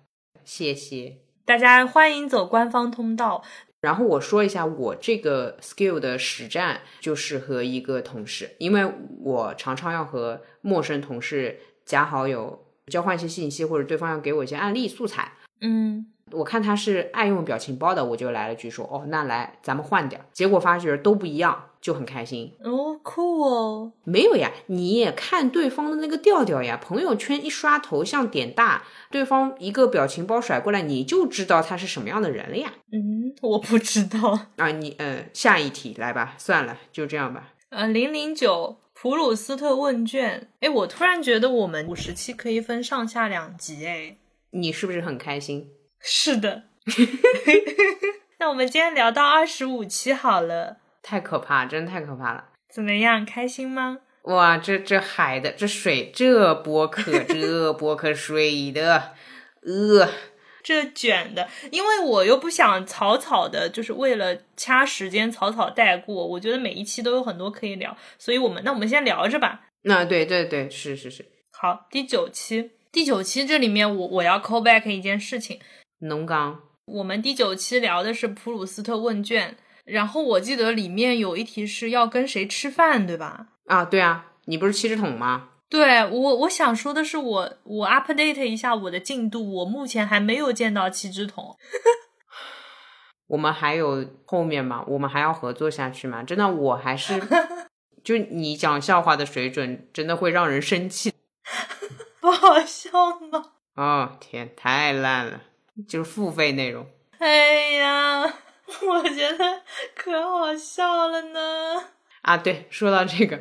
谢谢大家，欢迎走官方通道。然后我说一下我这个 skill 的实战，就是和一个同事，因为我常常要和陌生同事加好友，交换一些信息，或者对方要给我一些案例素材。嗯，我看他是爱用表情包的，我就来了句说：“哦，那来咱们换点。”结果发觉都不一样，就很开心。哦，酷哦！没有呀，你也看对方的那个调调呀。朋友圈一刷头像点大，对方一个表情包甩过来，你就知道他是什么样的人了呀。嗯，我不知道。啊，你嗯，下一题来吧，算了，就这样吧。呃，零零九普鲁斯特问卷。哎，我突然觉得我们五十期可以分上下两集。哎，你是不是很开心？是的。那我们今天聊到二十五期好了。太可怕，真的太可怕了。怎么样，开心吗？哇，这这海的这水，这波可这波可水的，呃，这卷的，因为我又不想草草的，就是为了掐时间草草带过。我觉得每一期都有很多可以聊，所以我们那我们先聊着吧。那对对对，是是是。好，第九期，第九期这里面我我要 call back 一件事情。农刚，我们第九期聊的是普鲁斯特问卷，然后我记得里面有一题是要跟谁吃饭，对吧？啊，对啊，你不是七只桶吗？对我，我想说的是我，我 update 一下我的进度，我目前还没有见到七只桶。我们还有后面吗？我们还要合作下去吗？真的，我还是 就你讲笑话的水准，真的会让人生气。不好笑吗？哦天，太烂了，就是付费内容。哎呀，我觉得可好笑了呢。啊，对，说到这个，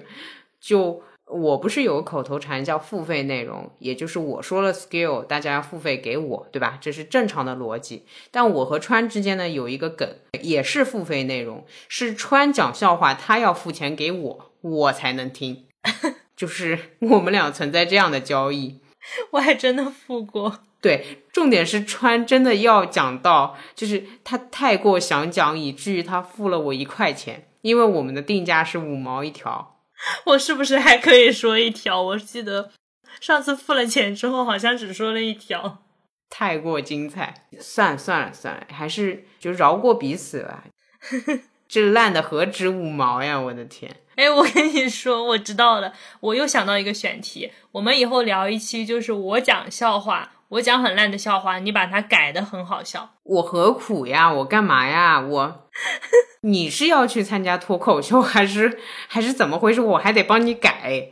就我不是有个口头禅叫付费内容，也就是我说了 skill，大家要付费给我，对吧？这是正常的逻辑。但我和川之间呢有一个梗，也是付费内容，是川讲笑话，他要付钱给我，我才能听。就是我们俩存在这样的交易。我还真的付过。对，重点是川真的要讲到，就是他太过想讲，以至于他付了我一块钱。因为我们的定价是五毛一条，我是不是还可以说一条？我记得上次付了钱之后，好像只说了一条，太过精彩。算了算了算了，还是就饶过彼此吧。这烂的何止五毛呀！我的天！哎，我跟你说，我知道了，我又想到一个选题，我们以后聊一期，就是我讲笑话，我讲很烂的笑话，你把它改的很好笑。我何苦呀？我干嘛呀？我，你是要去参加脱口秀，还是还是怎么回事？我还得帮你改。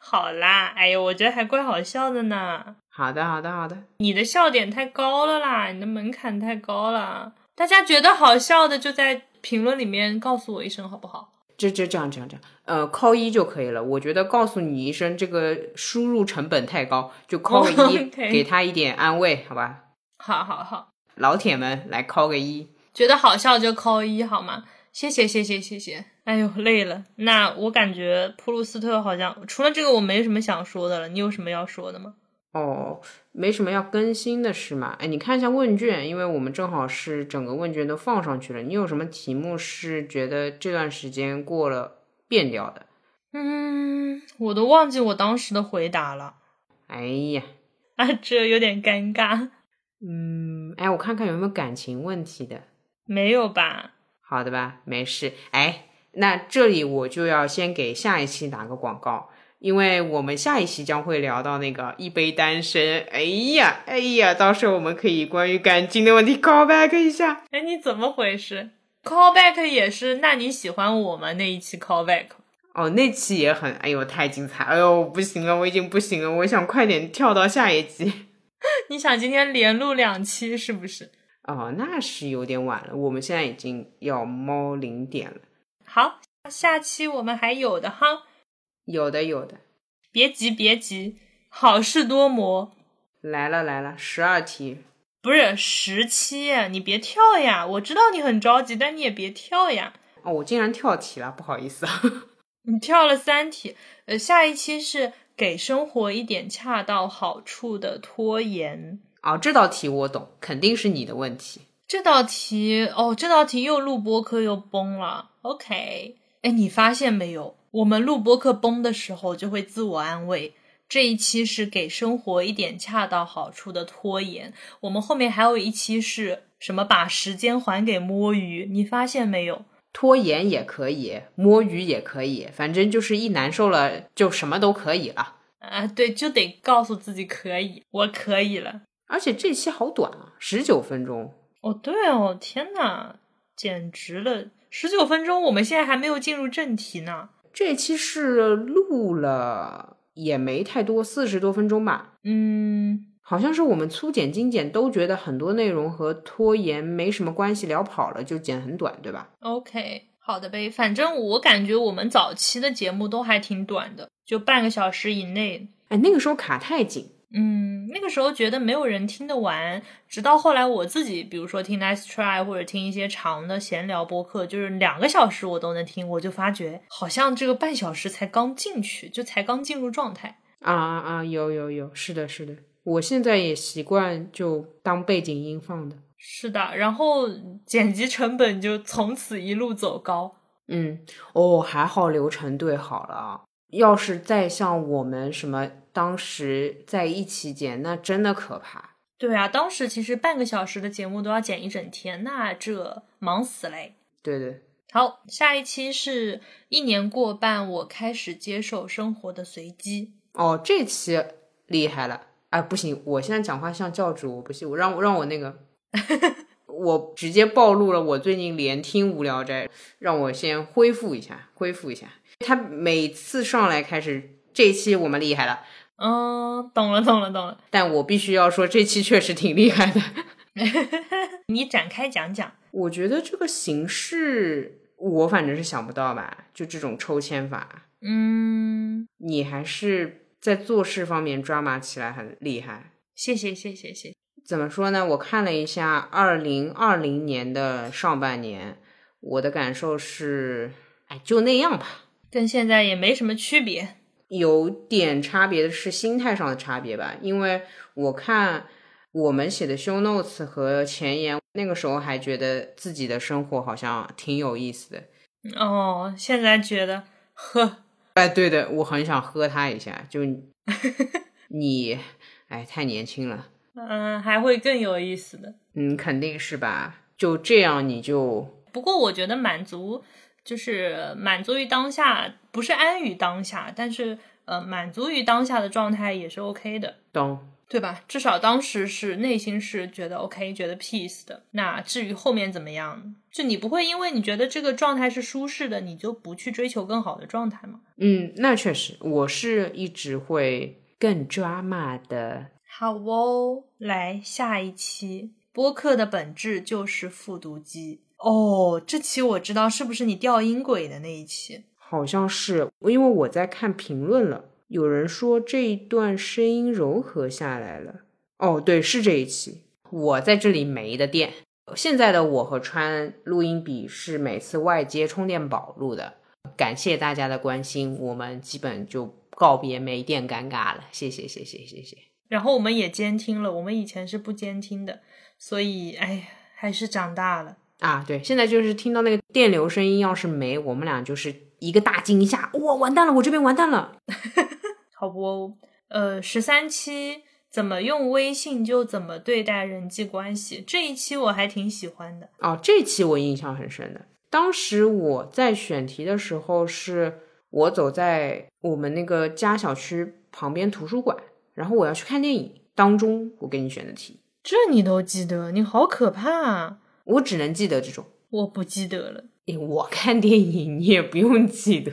好啦，哎呦，我觉得还怪好笑的呢。好的，好的，好的。你的笑点太高了啦，你的门槛太高了。大家觉得好笑的，就在评论里面告诉我一声，好不好？这这这样这样这样，呃，扣一就可以了。我觉得告诉你一声，这个输入成本太高，就 扣个一，给他一点安慰，好吧？好好好，老铁们来扣个一，觉得好笑就扣一，好吗？谢谢谢谢谢谢。哎呦，累了。那我感觉普鲁斯特好像除了这个，我没什么想说的了。你有什么要说的吗？哦，没什么要更新的是吗？哎，你看一下问卷，因为我们正好是整个问卷都放上去了。你有什么题目是觉得这段时间过了变掉的？嗯，我都忘记我当时的回答了。哎呀，啊，这有点尴尬。嗯，哎，我看看有没有感情问题的。没有吧？好的吧，没事。哎，那这里我就要先给下一期打个广告。因为我们下一期将会聊到那个一杯单身，哎呀，哎呀，到时候我们可以关于感情的问题 call back 一下。哎，你怎么回事？call back 也是？那你喜欢我吗那一期 call back？哦，那期也很，哎呦，太精彩！哎呦，不行了，我已经不行了，我想快点跳到下一集。你想今天连录两期是不是？哦，那是有点晚了，我们现在已经要猫零点了。好，下期我们还有的哈。有的有的，别急别急，好事多磨。来了来了，十二题，不是十七，你别跳呀！我知道你很着急，但你也别跳呀。哦，我竟然跳题了，不好意思啊。你跳了三题，呃，下一期是给生活一点恰到好处的拖延。哦，这道题我懂，肯定是你的问题。这道题，哦，这道题又录播课又崩了。OK，哎，你发现没有？我们录播课崩的时候，就会自我安慰。这一期是给生活一点恰到好处的拖延。我们后面还有一期是什么？把时间还给摸鱼。你发现没有？拖延也可以，摸鱼也可以，反正就是一难受了，就什么都可以了。啊，对，就得告诉自己可以，我可以了。而且这期好短啊，十九分钟。哦，对哦，天呐，简直了，十九分钟，我们现在还没有进入正题呢。这期是录了也没太多，四十多分钟吧。嗯，好像是我们粗剪精剪都觉得很多内容和拖延没什么关系，聊跑了就剪很短，对吧？OK，好的呗。反正我感觉我们早期的节目都还挺短的，就半个小时以内。哎，那个时候卡太紧。嗯，那个时候觉得没有人听得完，直到后来我自己，比如说听 Nice Try 或者听一些长的闲聊播客，就是两个小时我都能听，我就发觉好像这个半小时才刚进去，就才刚进入状态。啊啊啊，有有有，是的，是的，我现在也习惯就当背景音放的。是的，然后剪辑成本就从此一路走高。嗯，哦，还好流程对好了，要是再像我们什么。当时在一起剪，那真的可怕。对啊，当时其实半个小时的节目都要剪一整天，那这忙死嘞。对对，好，下一期是一年过半，我开始接受生活的随机。哦，这期厉害了。哎，不行，我现在讲话像教主，我不行，我让让我那个，我直接暴露了我最近连听无聊斋，让我先恢复一下，恢复一下。他每次上来开始，这期我们厉害了。嗯，懂了，懂了，懂了。但我必须要说，这期确实挺厉害的。你展开讲讲。我觉得这个形式，我反正是想不到吧，就这种抽签法。嗯，你还是在做事方面抓马起来很厉害。谢谢，谢谢，谢。怎么说呢？我看了一下二零二零年的上半年，我的感受是，哎，就那样吧，跟现在也没什么区别。有点差别的是心态上的差别吧，因为我看我们写的 show notes 和前言，那个时候还觉得自己的生活好像挺有意思的。哦，现在觉得喝，哎，对的，我很想喝他一下。就你，哎，太年轻了。嗯，还会更有意思的。嗯，肯定是吧。就这样，你就不过我觉得满足就是满足于当下，不是安于当下，但是呃，满足于当下的状态也是 OK 的，懂？对吧？至少当时是内心是觉得 OK，觉得 peace 的。那至于后面怎么样，就你不会因为你觉得这个状态是舒适的，你就不去追求更好的状态吗？嗯，那确实，我是一直会更抓马的。好哦，来下一期播客的本质就是复读机哦。这期我知道是不是你掉音轨的那一期？好像是，因为我在看评论了。有人说这一段声音柔和下来了。哦，对，是这一期。我在这里没的电。现在的我和川录音笔是每次外接充电宝录的。感谢大家的关心，我们基本就告别没电尴尬了。谢谢，谢谢，谢谢。然后我们也监听了，我们以前是不监听的，所以哎，还是长大了啊。对，现在就是听到那个电流声音，要是没，我们俩就是一个大惊一下，哇，完蛋了，我这边完蛋了。好不，呃，十三期怎么用微信就怎么对待人际关系，这一期我还挺喜欢的哦。这期我印象很深的，当时我在选题的时候，是我走在我们那个家小区旁边图书馆，然后我要去看电影，当中我给你选的题，这你都记得，你好可怕啊！我只能记得这种，我不记得了。诶，我看电影你也不用记得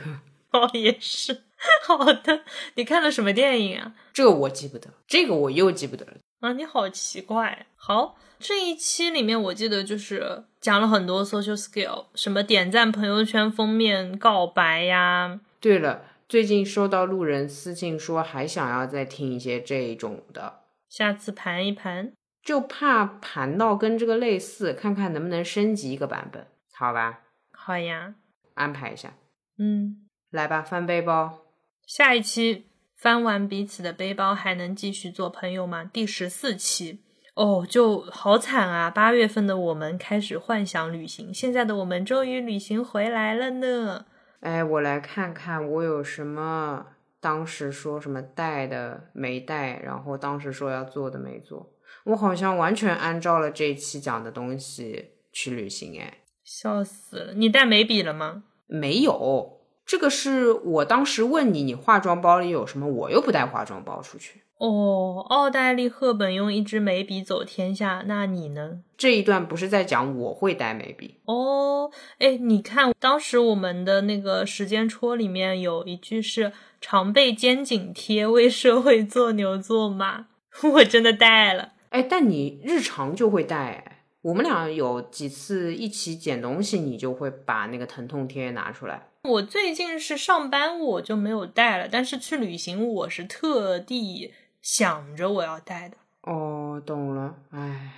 哦，也是。好的，你看了什么电影啊？这个我记不得，这个我又记不得了啊！你好奇怪。好，这一期里面我记得就是讲了很多 social skill，什么点赞朋友圈封面告白呀。对了，最近收到路人私信说还想要再听一些这种的，下次盘一盘，就怕盘到跟这个类似，看看能不能升级一个版本，好吧？好呀，安排一下。嗯，来吧，翻背包。下一期翻完彼此的背包，还能继续做朋友吗？第十四期哦，就好惨啊！八月份的我们开始幻想旅行，现在的我们终于旅行回来了呢。哎，我来看看我有什么，当时说什么带的没带，然后当时说要做的没做，我好像完全按照了这一期讲的东西去旅行。哎，笑死了！你带眉笔了吗？没有。这个是我当时问你，你化妆包里有什么？我又不带化妆包出去。哦，奥黛丽·赫本用一支眉笔走天下，那你呢？这一段不是在讲我会带眉笔哦。哎，你看，当时我们的那个时间戳里面有一句是“常备肩颈贴，为社会做牛做马”，我真的带了。哎，但你日常就会带。我们俩有几次一起捡东西，你就会把那个疼痛贴拿出来。我最近是上班，我就没有带了。但是去旅行，我是特地想着我要带的。哦，懂了，哎，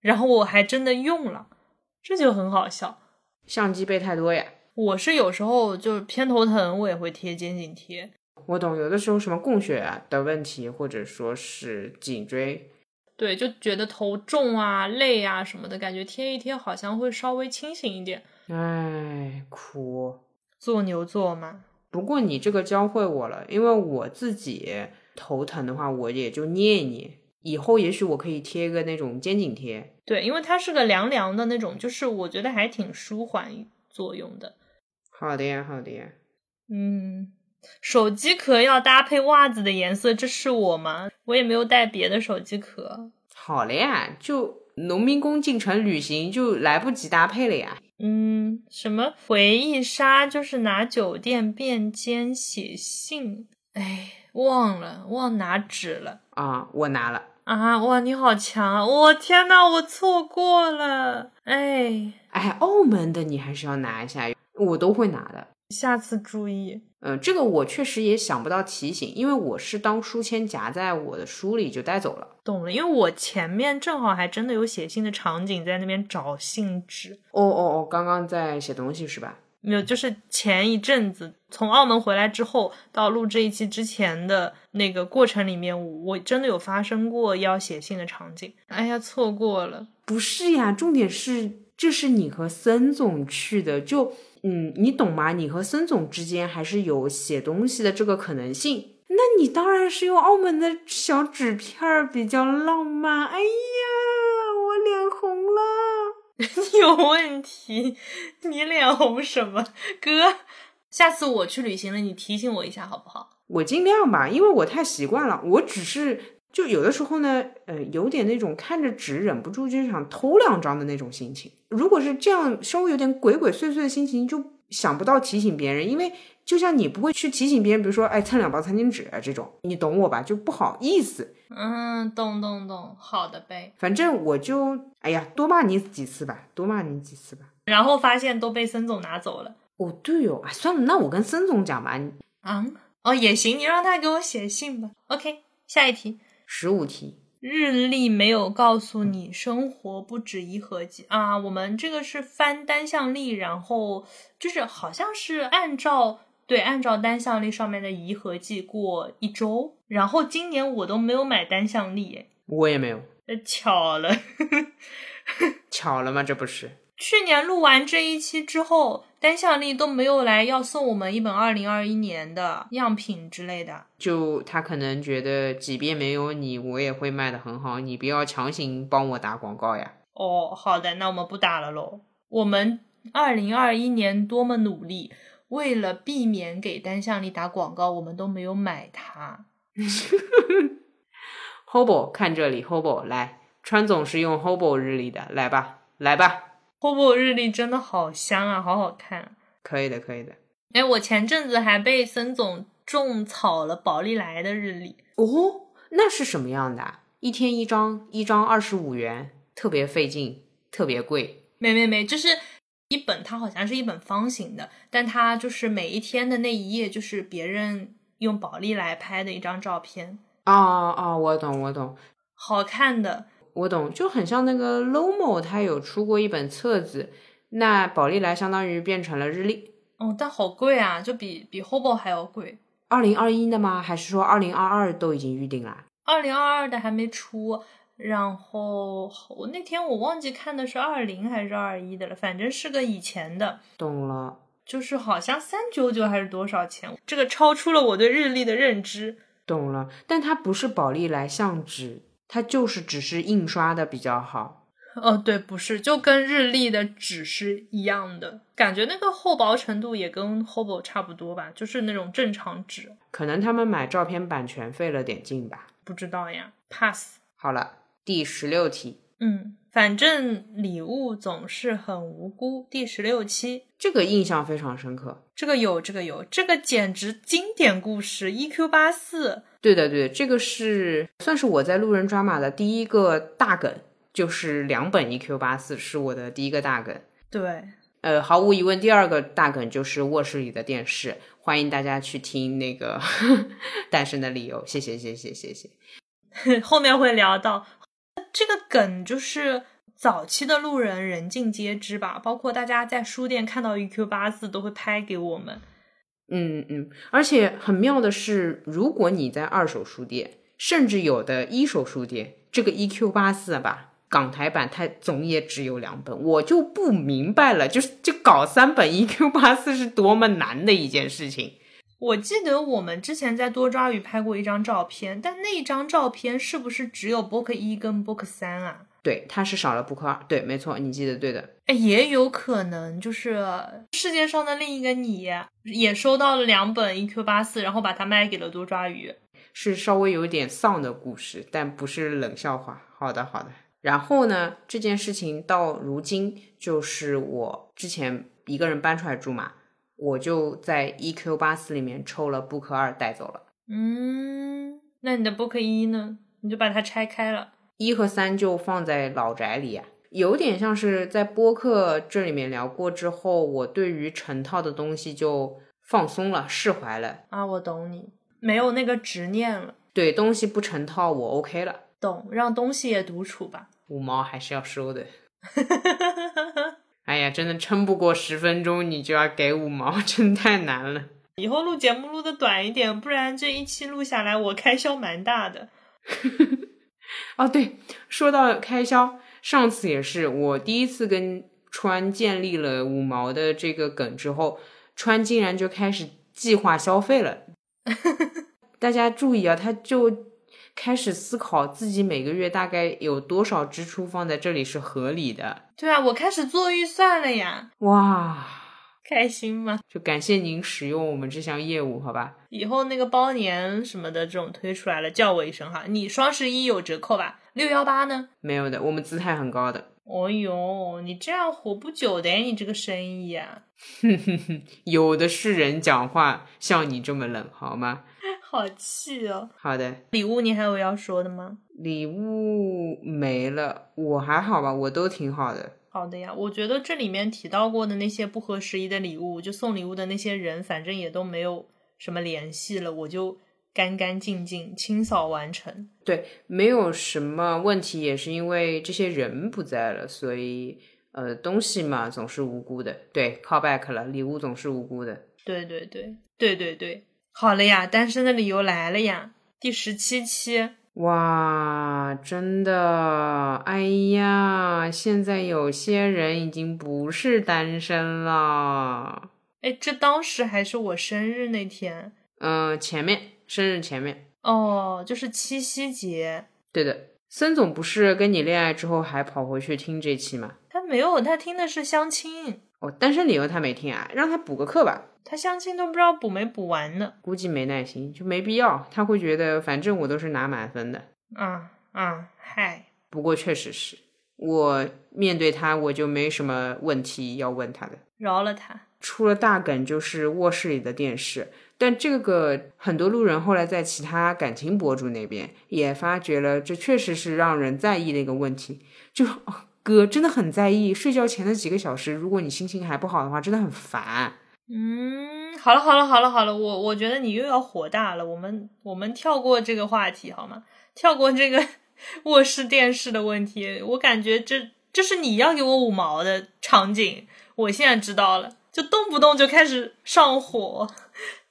然后我还真的用了，这就很好笑。相机背太多呀？我是有时候就是偏头疼，我也会贴肩颈贴。我懂，有的时候什么供血的问题，或者说是颈椎，对，就觉得头重啊、累啊什么的，感觉贴一贴好像会稍微清醒一点。哎，苦。做牛做马，不过你这个教会我了，因为我自己头疼的话，我也就捏一捏。以后也许我可以贴个那种肩颈贴。对，因为它是个凉凉的那种，就是我觉得还挺舒缓作用的。好的呀，好的呀。嗯，手机壳要搭配袜子的颜色，这是我吗？我也没有带别的手机壳。好了呀，就农民工进城旅行就来不及搭配了呀。嗯，什么回忆杀？就是拿酒店便笺写信。哎，忘了，忘拿纸了啊！我拿了啊！哇，你好强！我天呐，我错过了！哎哎，澳门的你还是要拿一下，我都会拿的，下次注意。嗯，这个我确实也想不到提醒，因为我是当书签夹在我的书里就带走了。懂了，因为我前面正好还真的有写信的场景，在那边找信纸。哦哦哦，刚刚在写东西是吧？没有，就是前一阵子从澳门回来之后，到录这一期之前的那个过程里面，我真的有发生过要写信的场景。哎呀，错过了。不是呀，重点是这是你和森总去的，就。嗯，你懂吗？你和森总之间还是有写东西的这个可能性。那你当然是用澳门的小纸片儿比较浪漫。哎呀，我脸红了。你 有问题，你脸红什么，哥？下次我去旅行了，你提醒我一下好不好？我尽量吧，因为我太习惯了。我只是就有的时候呢，呃，有点那种看着纸忍不住就想偷两张的那种心情。如果是这样稍微有点鬼鬼祟祟的心情，就想不到提醒别人，因为就像你不会去提醒别人，比如说哎蹭两包餐巾纸啊这种，你懂我吧？就不好意思。嗯，懂懂懂，好的呗。反正我就哎呀，多骂你几次吧，多骂你几次吧。然后发现都被孙总拿走了。哦，对哦，啊，算了，那我跟孙总讲吧。啊，哦，也行，你让他给我写信吧。OK，下一题，十五题，日历没有告诉你生活不止一合计啊。我们这个是翻单向历，然后就是好像是按照对按照单向历上面的一合计过一周，然后今年我都没有买单向历，我也没有，呃，巧了，巧了吗？这不是。去年录完这一期之后，单向力都没有来要送我们一本二零二一年的样品之类的。就他可能觉得，即便没有你，我也会卖的很好。你不要强行帮我打广告呀。哦，好的，那我们不打了喽。我们二零二一年多么努力，为了避免给单向力打广告，我们都没有买它。Hobo，看这里，Hobo 来，川总是用 Hobo 日历的，来吧，来吧。Hobo 日历真的好香啊，好好看。可以的，可以的。哎，我前阵子还被森总种草了宝丽来的日历哦，那是什么样的？一天一张，一张二十五元，特别费劲，特别贵。没没没，就是一本，它好像是一本方形的，但它就是每一天的那一页，就是别人用宝丽来拍的一张照片。哦哦，我懂，我懂，好看的。我懂，就很像那个 Lomo，他有出过一本册子，那宝丽来相当于变成了日历。哦，但好贵啊，就比比 Hobo 还要贵。二零二一的吗？还是说二零二二都已经预定了？二零二二的还没出，然后我那天我忘记看的是二零还是二一的了，反正是个以前的。懂了，就是好像三九九还是多少钱？这个超出了我对日历的认知。懂了，但它不是宝丽来相纸。它就是只是印刷的比较好，哦，对，不是，就跟日历的纸是一样的，感觉那个厚薄程度也跟 Hobo 差不多吧，就是那种正常纸。可能他们买照片版权费了点劲吧，不知道呀，pass。好了，第十六题，嗯，反正礼物总是很无辜。第十六期，这个印象非常深刻，这个有，这个有，这个简直经典故事。EQ 八四。对的，对的，这个是算是我在路人抓马的第一个大梗，就是两本 EQ 八四是我的第一个大梗。对，呃，毫无疑问，第二个大梗就是卧室里的电视。欢迎大家去听那个 诞生的理由，谢谢，谢谢，谢谢。后面会聊到这个梗，就是早期的路人人尽皆知吧，包括大家在书店看到 EQ 八四都会拍给我们。嗯嗯，而且很妙的是，如果你在二手书店，甚至有的一手书店，这个 EQ 八四吧，港台版它总也只有两本，我就不明白了，就是就搞三本 EQ 八四是多么难的一件事情。我记得我们之前在多抓鱼拍过一张照片，但那张照片是不是只有 Book 一跟 Book 三啊？对，它是少了 Book 二，对，没错，你记得对的。哎，也有可能就是世界上的另一个你也收到了两本 EQ 八四，然后把它卖给了多抓鱼，是稍微有点丧的故事，但不是冷笑话。好的，好的。然后呢，这件事情到如今就是我之前一个人搬出来住嘛，我就在 EQ 八四里面抽了 Book 二带走了。嗯，那你的 Book 一呢？你就把它拆开了。一和三就放在老宅里呀，有点像是在播客这里面聊过之后，我对于成套的东西就放松了，释怀了啊。我懂你，没有那个执念了。对，东西不成套我 OK 了。懂，让东西也独处吧。五毛还是要收的。哎呀，真的撑不过十分钟，你就要给五毛，真太难了。以后录节目录的短一点，不然这一期录下来我开销蛮大的。哦，对，说到开销，上次也是我第一次跟川建立了五毛的这个梗之后，川竟然就开始计划消费了。大家注意啊，他就开始思考自己每个月大概有多少支出放在这里是合理的。对啊，我开始做预算了呀，哇，开心吗？就感谢您使用我们这项业务，好吧？以后那个包年什么的这种推出来了，叫我一声哈。你双十一有折扣吧？六幺八呢？没有的，我们姿态很高的。哦哟，你这样活不久的，你这个生意啊，哼哼哼，有的是人讲话像你这么冷，好吗？好气哦。好的，礼物你还有要说的吗？礼物没了，我还好吧，我都挺好的。好的呀，我觉得这里面提到过的那些不合时宜的礼物，就送礼物的那些人，反正也都没有什么联系了，我就干干净净清扫完成。对，没有什么问题，也是因为这些人不在了，所以呃，东西嘛总是无辜的。对，call back 了，礼物总是无辜的。对对对对对对，好了呀，单身的理由来了呀，第十七期。哇，真的，哎呀，现在有些人已经不是单身了。哎，这当时还是我生日那天。嗯，前面生日前面。哦，就是七夕节。对的，森总不是跟你恋爱之后还跑回去听这期吗？他没有，他听的是相亲。哦，单身理由他没听啊，让他补个课吧。他相亲都不知道补没补完呢，估计没耐心，就没必要。他会觉得反正我都是拿满分的。啊啊，嗨！不过确实是我面对他，我就没什么问题要问他的。饶了他。出了大梗就是卧室里的电视，但这个很多路人后来在其他感情博主那边也发觉了，这确实是让人在意的一个问题。就哥真的很在意睡觉前的几个小时，如果你心情还不好的话，真的很烦。嗯，好了好了好了好了，我我觉得你又要火大了，我们我们跳过这个话题好吗？跳过这个 卧室电视的问题，我感觉这这是你要给我五毛的场景，我现在知道了，就动不动就开始上火，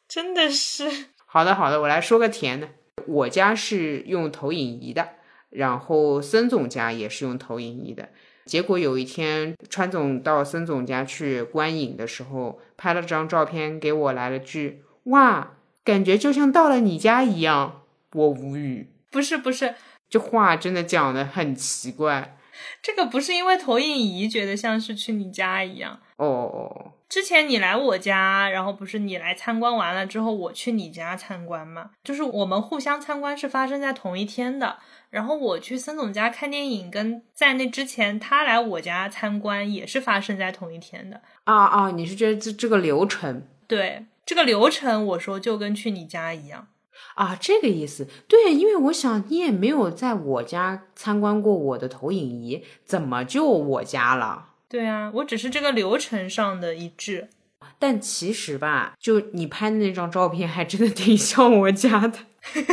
真的是。好的好的，我来说个甜的，我家是用投影仪的，然后森总家也是用投影仪的。结果有一天，川总到森总家去观影的时候，拍了张照片给我，来了句：“哇，感觉就像到了你家一样。”我无语。不是不是，这话真的讲的很奇怪。这个不是因为投影仪觉得像是去你家一样哦。之前你来我家，然后不是你来参观完了之后，我去你家参观嘛？就是我们互相参观是发生在同一天的。然后我去森总家看电影，跟在那之前他来我家参观也是发生在同一天的。啊啊，你是觉得这这个流程？对，这个流程我说就跟去你家一样。啊，这个意思。对，因为我想你也没有在我家参观过我的投影仪，怎么就我家了？对啊，我只是这个流程上的一致。但其实吧，就你拍的那张照片还真的挺像我家的。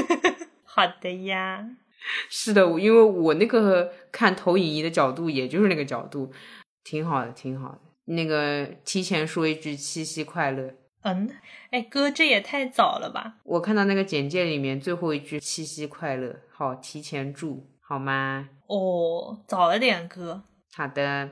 好的呀。是的，因为我那个看投影仪的角度，也就是那个角度，挺好的，挺好的。那个提前说一句七夕快乐。嗯，哎哥，这也太早了吧？我看到那个简介里面最后一句七夕快乐，好，提前祝好吗？哦，早了点哥。好的，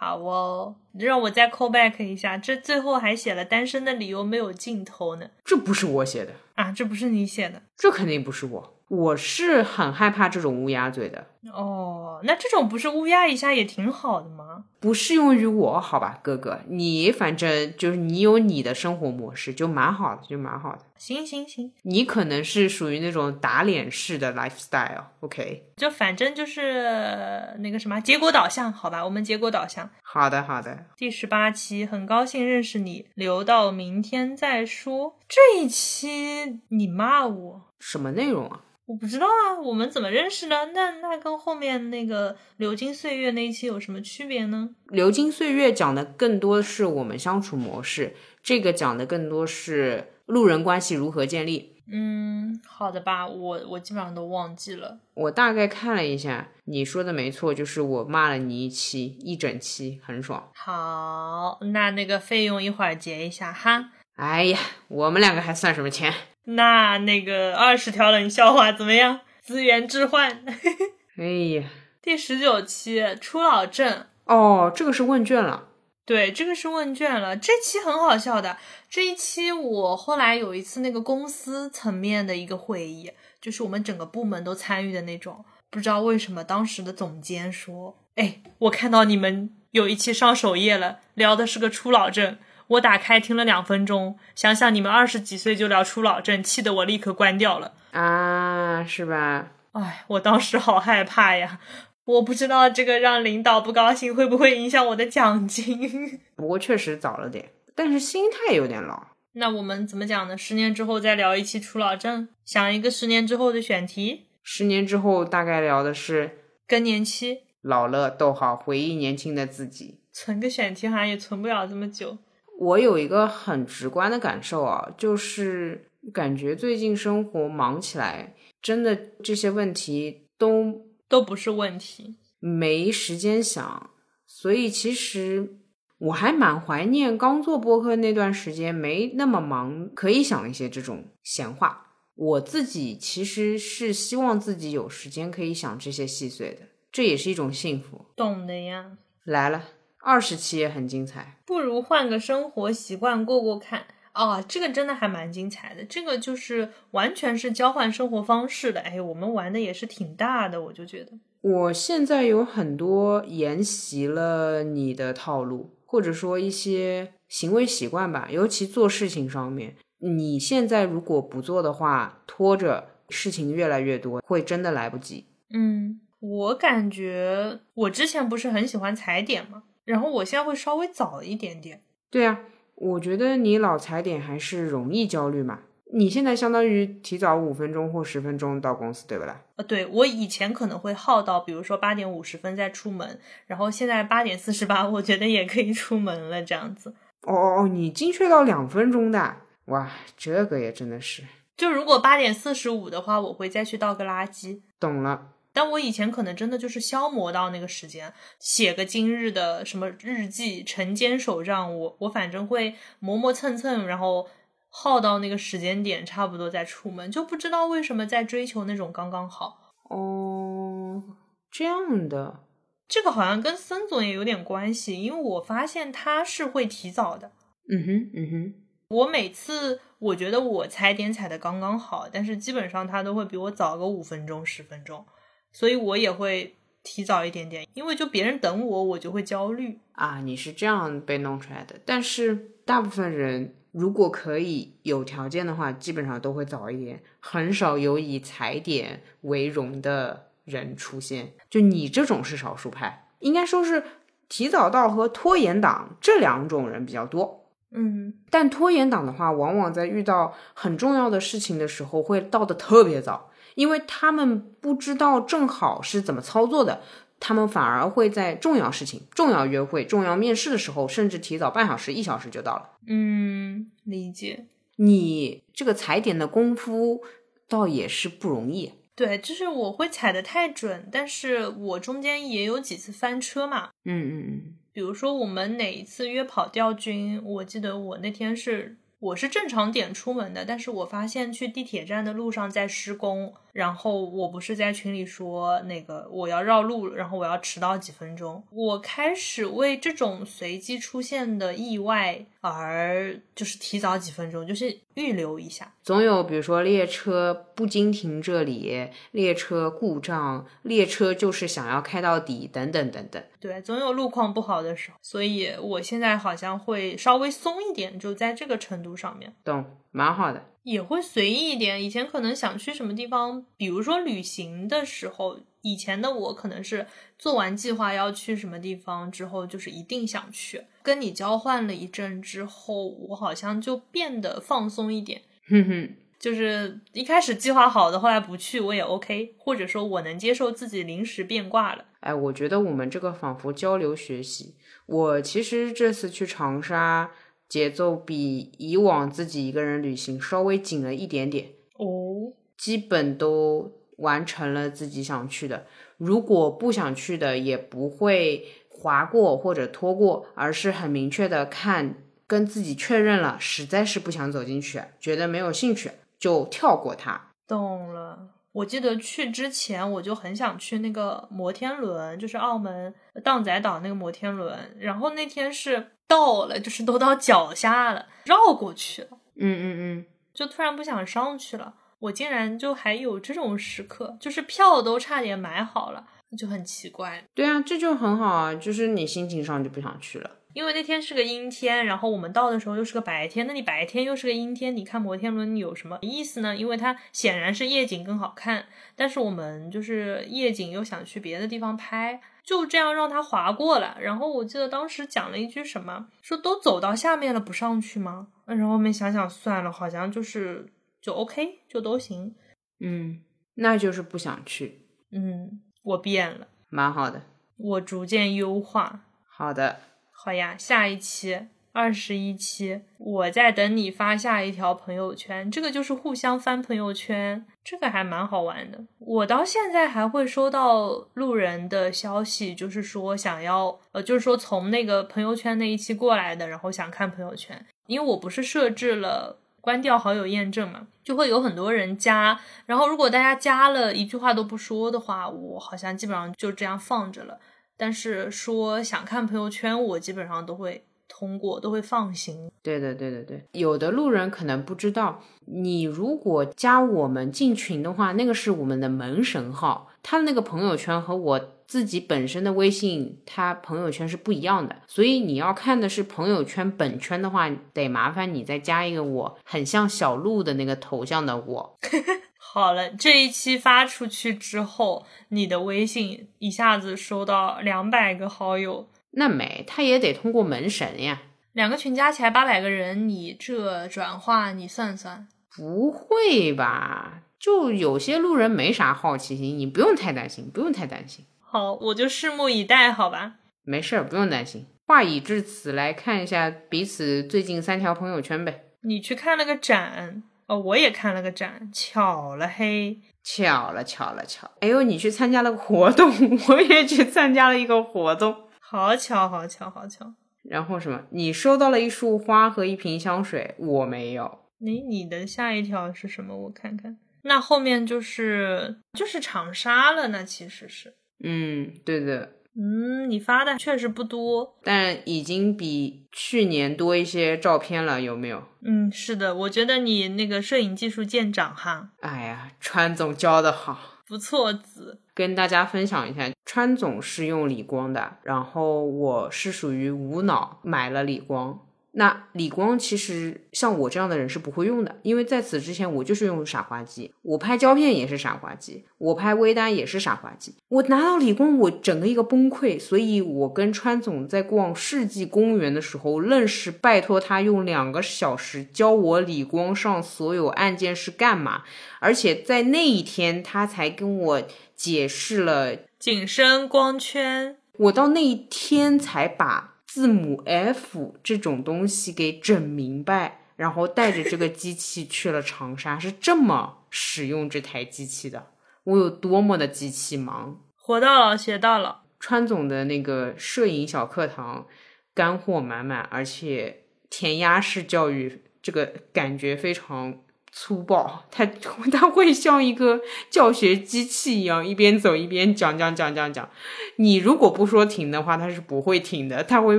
好哦。让我再 call back 一下，这最后还写了单身的理由没有尽头呢。这不是我写的啊，这不是你写的，这肯定不是我。我是很害怕这种乌鸦嘴的哦，那这种不是乌鸦一下也挺好的吗？不适用于我，好吧，哥哥，你反正就是你有你的生活模式，就蛮好的，就蛮好的。行行行，你可能是属于那种打脸式的 lifestyle，OK？就反正就是那个什么结果导向，好吧，我们结果导向。好的，好的。第十八期，很高兴认识你，留到明天再说。这一期你骂我什么内容啊？我不知道啊，我们怎么认识的？那那跟后面那个流金岁月那一期有什么区别呢？流金岁月讲的更多是我们相处模式，这个讲的更多是路人关系如何建立。嗯，好的吧，我我基本上都忘记了。我大概看了一下，你说的没错，就是我骂了你一期，一整期，很爽。好，那那个费用一会儿结一下哈。哎呀，我们两个还算什么钱？那那个二十条冷笑话怎么样？资源置换。哎呀，第十九期初老症。哦，这个是问卷了。对，这个是问卷了。这期很好笑的，这一期我后来有一次那个公司层面的一个会议，就是我们整个部门都参与的那种。不知道为什么当时的总监说：“哎，我看到你们有一期上首页了，聊的是个初老症。我打开听了两分钟，想想你们二十几岁就聊初老症，气得我立刻关掉了。啊，是吧？哎，我当时好害怕呀。”我不知道这个让领导不高兴会不会影响我的奖金。不过确实早了点，但是心态有点老。那我们怎么讲呢？十年之后再聊一期初老症，想一个十年之后的选题。十年之后大概聊的是更年期。老了，逗号，回忆年轻的自己。存个选题好像也存不了这么久。我有一个很直观的感受啊，就是感觉最近生活忙起来，真的这些问题都。都不是问题，没时间想，所以其实我还蛮怀念刚做播客那段时间，没那么忙，可以想一些这种闲话。我自己其实是希望自己有时间可以想这些细碎的，这也是一种幸福。懂的呀。来了，二十期也很精彩，不如换个生活习惯过过看。啊，这个真的还蛮精彩的，这个就是完全是交换生活方式的。哎，我们玩的也是挺大的，我就觉得。我现在有很多沿袭了你的套路，或者说一些行为习惯吧，尤其做事情上面。你现在如果不做的话，拖着事情越来越多，会真的来不及。嗯，我感觉我之前不是很喜欢踩点嘛，然后我现在会稍微早一点点。对啊。我觉得你老踩点还是容易焦虑嘛。你现在相当于提早五分钟或十分钟到公司，对不啦？呃，对我以前可能会耗到，比如说八点五十分再出门，然后现在八点四十八，我觉得也可以出门了，这样子。哦哦哦，你精确到两分钟的，哇，这个也真的是。就如果八点四十五的话，我会再去倒个垃圾。懂了。但我以前可能真的就是消磨到那个时间，写个今日的什么日记、晨间手账，我我反正会磨磨蹭蹭，然后耗到那个时间点，差不多再出门，就不知道为什么在追求那种刚刚好。哦，这样的，这个好像跟森总也有点关系，因为我发现他是会提早的。嗯哼，嗯哼，我每次我觉得我踩点踩的刚刚好，但是基本上他都会比我早个五分钟、十分钟。所以我也会提早一点点，因为就别人等我，我就会焦虑啊。你是这样被弄出来的，但是大部分人如果可以有条件的话，基本上都会早一点，很少有以踩点为荣的人出现。就你这种是少数派，应该说是提早到和拖延党这两种人比较多。嗯，但拖延党的话，往往在遇到很重要的事情的时候，会到的特别早。因为他们不知道正好是怎么操作的，他们反而会在重要事情、重要约会、重要面试的时候，甚至提早半小时、一小时就到了。嗯，理解。你这个踩点的功夫倒也是不容易。对，就是我会踩的太准，但是我中间也有几次翻车嘛。嗯嗯嗯。比如说我们哪一次约跑调军，我记得我那天是。我是正常点出门的，但是我发现去地铁站的路上在施工，然后我不是在群里说那个我要绕路，然后我要迟到几分钟，我开始为这种随机出现的意外而就是提早几分钟，就是预留一下。总有比如说列车不经停这里，列车故障，列车就是想要开到底，等等等等。对，总有路况不好的时候，所以我现在好像会稍微松一点，就在这个程度上面。懂，蛮好的。也会随意一点。以前可能想去什么地方，比如说旅行的时候，以前的我可能是做完计划要去什么地方之后，就是一定想去。跟你交换了一阵之后，我好像就变得放松一点。哼哼。就是一开始计划好的，后来不去我也 OK，或者说我能接受自己临时变卦了。哎，我觉得我们这个仿佛交流学习。我其实这次去长沙，节奏比以往自己一个人旅行稍微紧了一点点哦，基本都完成了自己想去的。如果不想去的，也不会划过或者拖过，而是很明确的看，跟自己确认了，实在是不想走进去，觉得没有兴趣。就跳过它，懂了。我记得去之前我就很想去那个摩天轮，就是澳门荡仔岛那个摩天轮。然后那天是到了，就是都到脚下了，绕过去了。嗯嗯嗯，就突然不想上去了。我竟然就还有这种时刻，就是票都差点买好了，就很奇怪。对啊，这就很好啊，就是你心情上就不想去了。因为那天是个阴天，然后我们到的时候又是个白天，那你白天又是个阴天，你看摩天轮有什么意思呢？因为它显然是夜景更好看，但是我们就是夜景又想去别的地方拍，就这样让它划过了。然后我记得当时讲了一句什么，说都走到下面了不上去吗？然后后面想想算了，好像就是就 OK 就都行。嗯，那就是不想去。嗯，我变了，蛮好的，我逐渐优化。好的。好呀，下一期二十一期，我在等你发下一条朋友圈。这个就是互相翻朋友圈，这个还蛮好玩的。我到现在还会收到路人的消息，就是说想要，呃，就是说从那个朋友圈那一期过来的，然后想看朋友圈。因为我不是设置了关掉好友验证嘛，就会有很多人加。然后如果大家加了一句话都不说的话，我好像基本上就这样放着了。但是说想看朋友圈，我基本上都会通过，都会放行。对的，对的，对。有的路人可能不知道，你如果加我们进群的话，那个是我们的门神号，他的那个朋友圈和我自己本身的微信，他朋友圈是不一样的。所以你要看的是朋友圈本圈的话，得麻烦你再加一个我很像小鹿的那个头像的我。好了，这一期发出去之后，你的微信一下子收到两百个好友，那没，他也得通过门神呀。两个群加起来八百个人，你这转化你算算，不会吧？就有些路人没啥好奇心，你不用太担心，不用太担心。好，我就拭目以待，好吧？没事儿，不用担心。话已至此，来看一下彼此最近三条朋友圈呗。你去看了个展。哦，我也看了个展，巧了嘿，巧了巧了巧！哎呦，你去参加了个活动，我也去参加了一个活动，好巧好巧好巧。然后什么？你收到了一束花和一瓶香水，我没有。你你的下一条是什么？我看看。那后面就是就是长沙了，那其实是。嗯，对的。嗯，你发的确实不多，但已经比去年多一些照片了，有没有？嗯，是的，我觉得你那个摄影技术见长哈。哎呀，川总教的好，不错子。跟大家分享一下，川总是用理光的，然后我是属于无脑买了理光。那理光其实像我这样的人是不会用的，因为在此之前我就是用傻瓜机，我拍胶片也是傻瓜机，我拍微单也是傻瓜机。我拿到理光，我整个一个崩溃。所以我跟川总在逛世纪公园的时候，愣是拜托他用两个小时教我理光上所有按键是干嘛，而且在那一天他才跟我解释了景深光圈，我到那一天才把。字母 F 这种东西给整明白，然后带着这个机器去了长沙，是这么使用这台机器的。我有多么的机器盲，活到老学到老。川总的那个摄影小课堂，干货满满，而且填鸭式教育，这个感觉非常。粗暴，他他会像一个教学机器一样，一边走一边讲讲讲讲讲。你如果不说停的话，他是不会停的，他会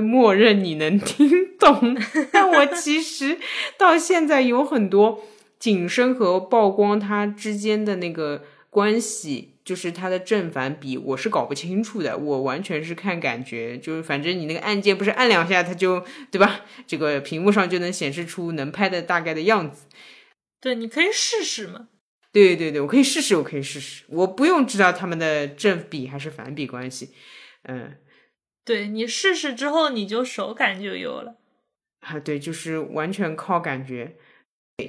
默认你能听懂。但我其实到现在有很多景深和曝光它之间的那个关系，就是它的正反比，我是搞不清楚的。我完全是看感觉，就是反正你那个按键不是按两下，它就对吧？这个屏幕上就能显示出能拍的大概的样子。对，你可以试试嘛。对对对，我可以试试，我可以试试，我不用知道他们的正比还是反比关系。嗯，对你试试之后，你就手感就有了。啊，对，就是完全靠感觉。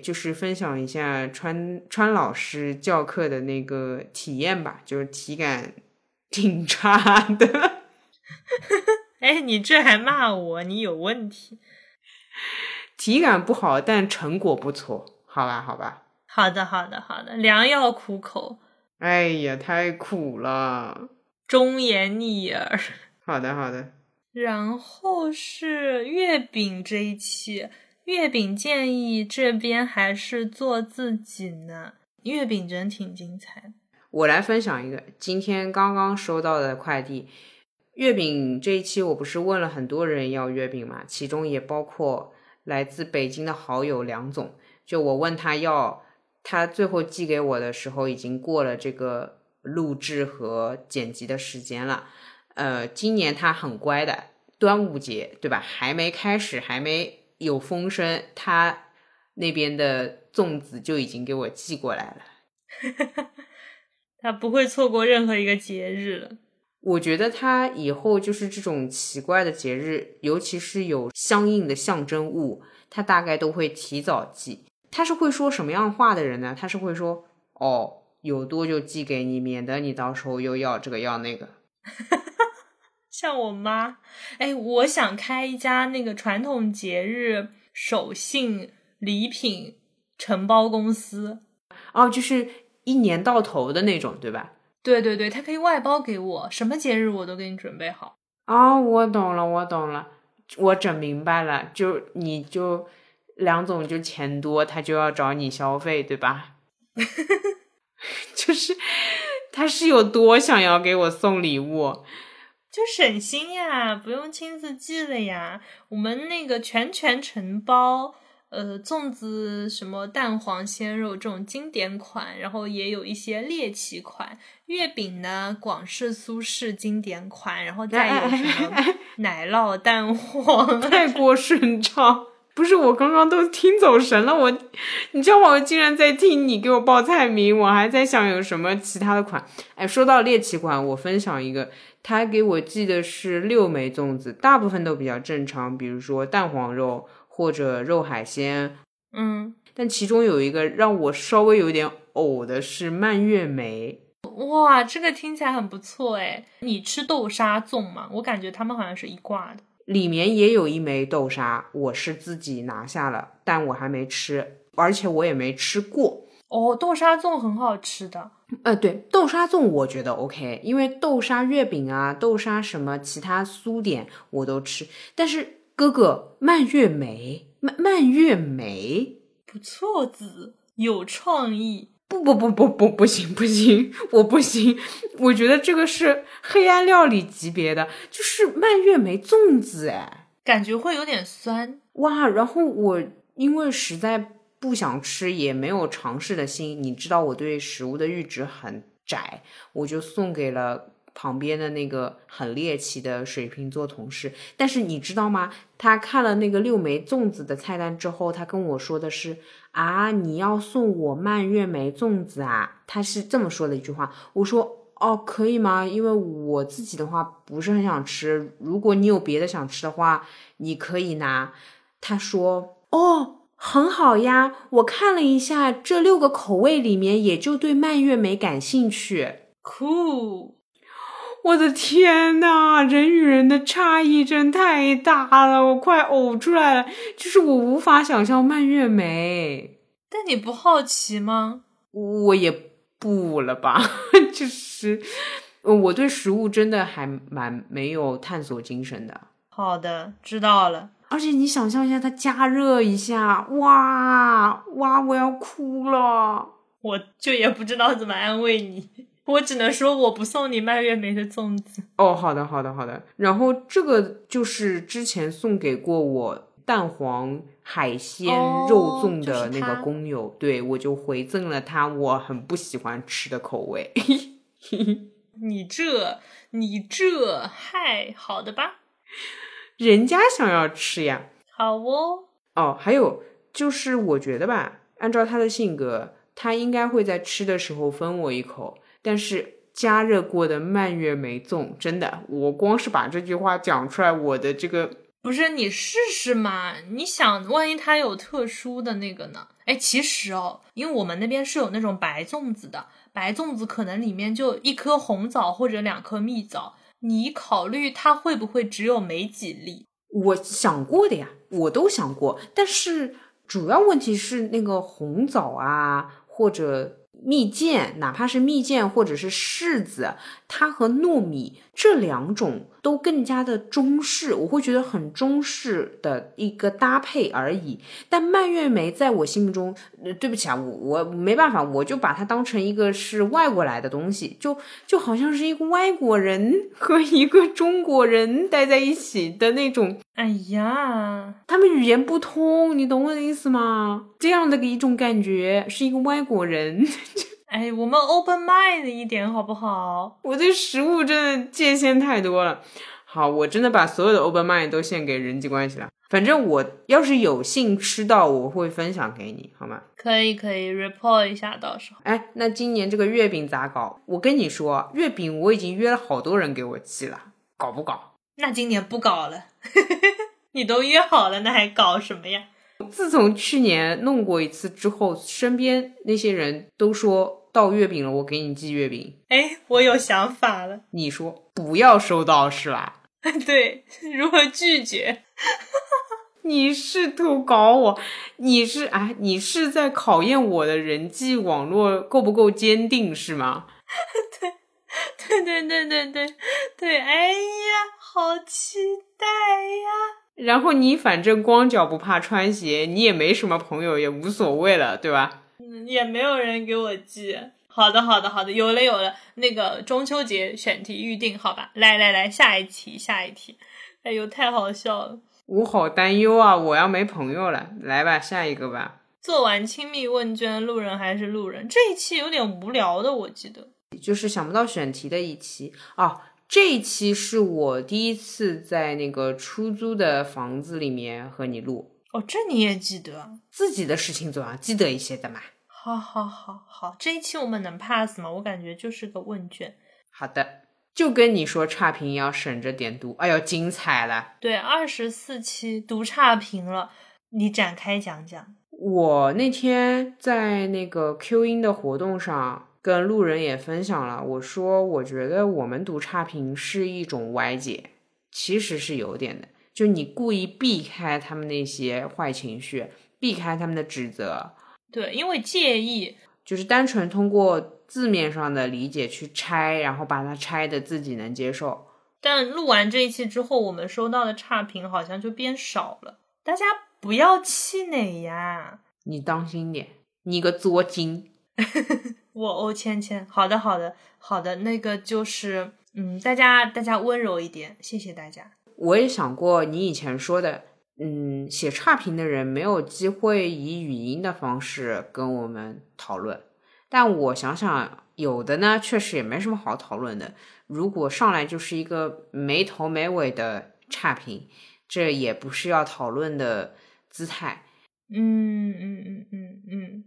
就是分享一下川川老师教课的那个体验吧，就是体感 挺差的。哎，你这还骂我？你有问题？体感不好，但成果不错。好吧，好吧，好的，好的，好的，良药苦口。哎呀，太苦了，忠言逆耳。好的，好的。然后是月饼这一期，月饼建议这边还是做自己呢。月饼真挺精彩。我来分享一个今天刚刚收到的快递。月饼这一期我不是问了很多人要月饼嘛，其中也包括来自北京的好友梁总。就我问他要，他最后寄给我的时候已经过了这个录制和剪辑的时间了。呃，今年他很乖的，端午节对吧？还没开始，还没有风声，他那边的粽子就已经给我寄过来了。他不会错过任何一个节日了。我觉得他以后就是这种奇怪的节日，尤其是有相应的象征物，他大概都会提早寄。他是会说什么样话的人呢？他是会说：“哦，有多就寄给你，免得你到时候又要这个要那个。”像我妈，哎，我想开一家那个传统节日手信礼品承包公司。哦，就是一年到头的那种，对吧？对对对，他可以外包给我，什么节日我都给你准备好。哦，我懂了，我懂了，我整明白了。就你就梁总就钱多，他就要找你消费，对吧？就是他是有多想要给我送礼物，就省心呀，不用亲自寄了呀。我们那个全权承包。呃，粽子什么蛋黄鲜肉这种经典款，然后也有一些猎奇款。月饼呢，广式、苏式经典款，然后再有什么奶酪蛋黄，太过顺畅。不是我刚刚都听走神了，我你知道吗我竟然在听你给我报菜名，我还在想有什么其他的款。哎，说到猎奇款，我分享一个，他给我寄的是六枚粽子，大部分都比较正常，比如说蛋黄肉。或者肉海鲜，嗯，但其中有一个让我稍微有点呕的是蔓越莓，哇，这个听起来很不错哎。你吃豆沙粽吗？我感觉他们好像是一挂的，里面也有一枚豆沙，我是自己拿下了，但我还没吃，而且我也没吃过。哦，豆沙粽很好吃的，呃，对，豆沙粽我觉得 OK，因为豆沙月饼啊，豆沙什么其他酥点我都吃，但是。哥哥，蔓越莓，蔓蔓越莓，不错子，有创意。不不不不不，不行不行，我不行。我觉得这个是黑暗料理级别的，就是蔓越莓粽子，哎，感觉会有点酸哇。然后我因为实在不想吃，也没有尝试的心，你知道我对食物的阈值很窄，我就送给了。旁边的那个很猎奇的水瓶座同事，但是你知道吗？他看了那个六枚粽子的菜单之后，他跟我说的是：“啊，你要送我蔓越莓粽子啊？”他是这么说的一句话。我说：“哦，可以吗？因为我自己的话不是很想吃，如果你有别的想吃的话，你可以拿。”他说：“哦，很好呀，我看了一下这六个口味里面，也就对蔓越莓感兴趣。”Cool。我的天呐，人与人的差异真太大了，我快呕出来了。就是我无法想象蔓越莓，但你不好奇吗？我也不了吧，就是，我对食物真的还蛮没有探索精神的。好的，知道了。而且你想象一下，它加热一下，哇哇，我要哭了，我就也不知道怎么安慰你。我只能说，我不送你蔓越莓的粽子。哦，好的，好的，好的。然后这个就是之前送给过我蛋黄海鲜肉粽的那个工友，对我就回赠了他我很不喜欢吃的口味。你这，你这，嗨，好的吧？人家想要吃呀。好哦。哦，还有就是，我觉得吧，按照他的性格，他应该会在吃的时候分我一口。但是加热过的蔓越莓粽，真的，我光是把这句话讲出来，我的这个不是你试试嘛？你想，万一它有特殊的那个呢？哎，其实哦，因为我们那边是有那种白粽子的，白粽子可能里面就一颗红枣或者两颗蜜枣，你考虑它会不会只有没几粒？我想过的呀，我都想过，但是主要问题是那个红枣啊，或者。蜜饯，哪怕是蜜饯或者是柿子，它和糯米这两种都更加的中式，我会觉得很中式的一个搭配而已。但蔓越莓在我心目中，呃，对不起啊，我我没办法，我就把它当成一个是外国来的东西，就就好像是一个外国人和一个中国人待在一起的那种。哎呀，他们语言不通，你懂我的意思吗？这样的一种感觉，是一个外国人。哎，我们 open mind 一点好不好？我对食物真的界限太多了。好，我真的把所有的 open mind 都献给人际关系了。反正我要是有幸吃到，我会分享给你，好吗？可以，可以 report 一下，到时候。哎，那今年这个月饼咋搞？我跟你说，月饼我已经约了好多人给我寄了，搞不搞？那今年不搞了。你都约好了，那还搞什么呀？自从去年弄过一次之后，身边那些人都说到月饼了，我给你寄月饼。哎，我有想法了。你说不要收到是吧？对，如何拒绝？你试图搞我，你是哎，你是在考验我的人际网络够不够坚定是吗？对，对对对对对对，哎呀，好期待呀！然后你反正光脚不怕穿鞋，你也没什么朋友，也无所谓了，对吧？嗯，也没有人给我寄。好的，好的，好的，有了，有了。那个中秋节选题预定，好吧？来来来，下一题，下一题。哎呦，太好笑了！我好担忧啊，我要没朋友了。来吧，下一个吧。做完亲密问卷，路人还是路人。这一期有点无聊的，我记得。就是想不到选题的一期啊。这一期是我第一次在那个出租的房子里面和你录哦，这你也记得？自己的事情总要记得一些的嘛。好，好，好，好，这一期我们能 pass 吗？我感觉就是个问卷。好的，就跟你说差评要省着点读。哎呦，精彩了！对，二十四期读差评了，你展开讲讲。我那天在那个 Q 音的活动上。跟路人也分享了，我说我觉得我们读差评是一种歪解，其实是有点的，就你故意避开他们那些坏情绪，避开他们的指责，对，因为介意，就是单纯通过字面上的理解去拆，然后把它拆的自己能接受。但录完这一期之后，我们收到的差评好像就变少了，大家不要气馁呀，你当心点，你个作精。我欧芊芊，好的好的好的，那个就是，嗯，大家大家温柔一点，谢谢大家。我也想过你以前说的，嗯，写差评的人没有机会以语音的方式跟我们讨论，但我想想，有的呢，确实也没什么好讨论的。如果上来就是一个没头没尾的差评，这也不是要讨论的姿态。嗯嗯嗯嗯嗯。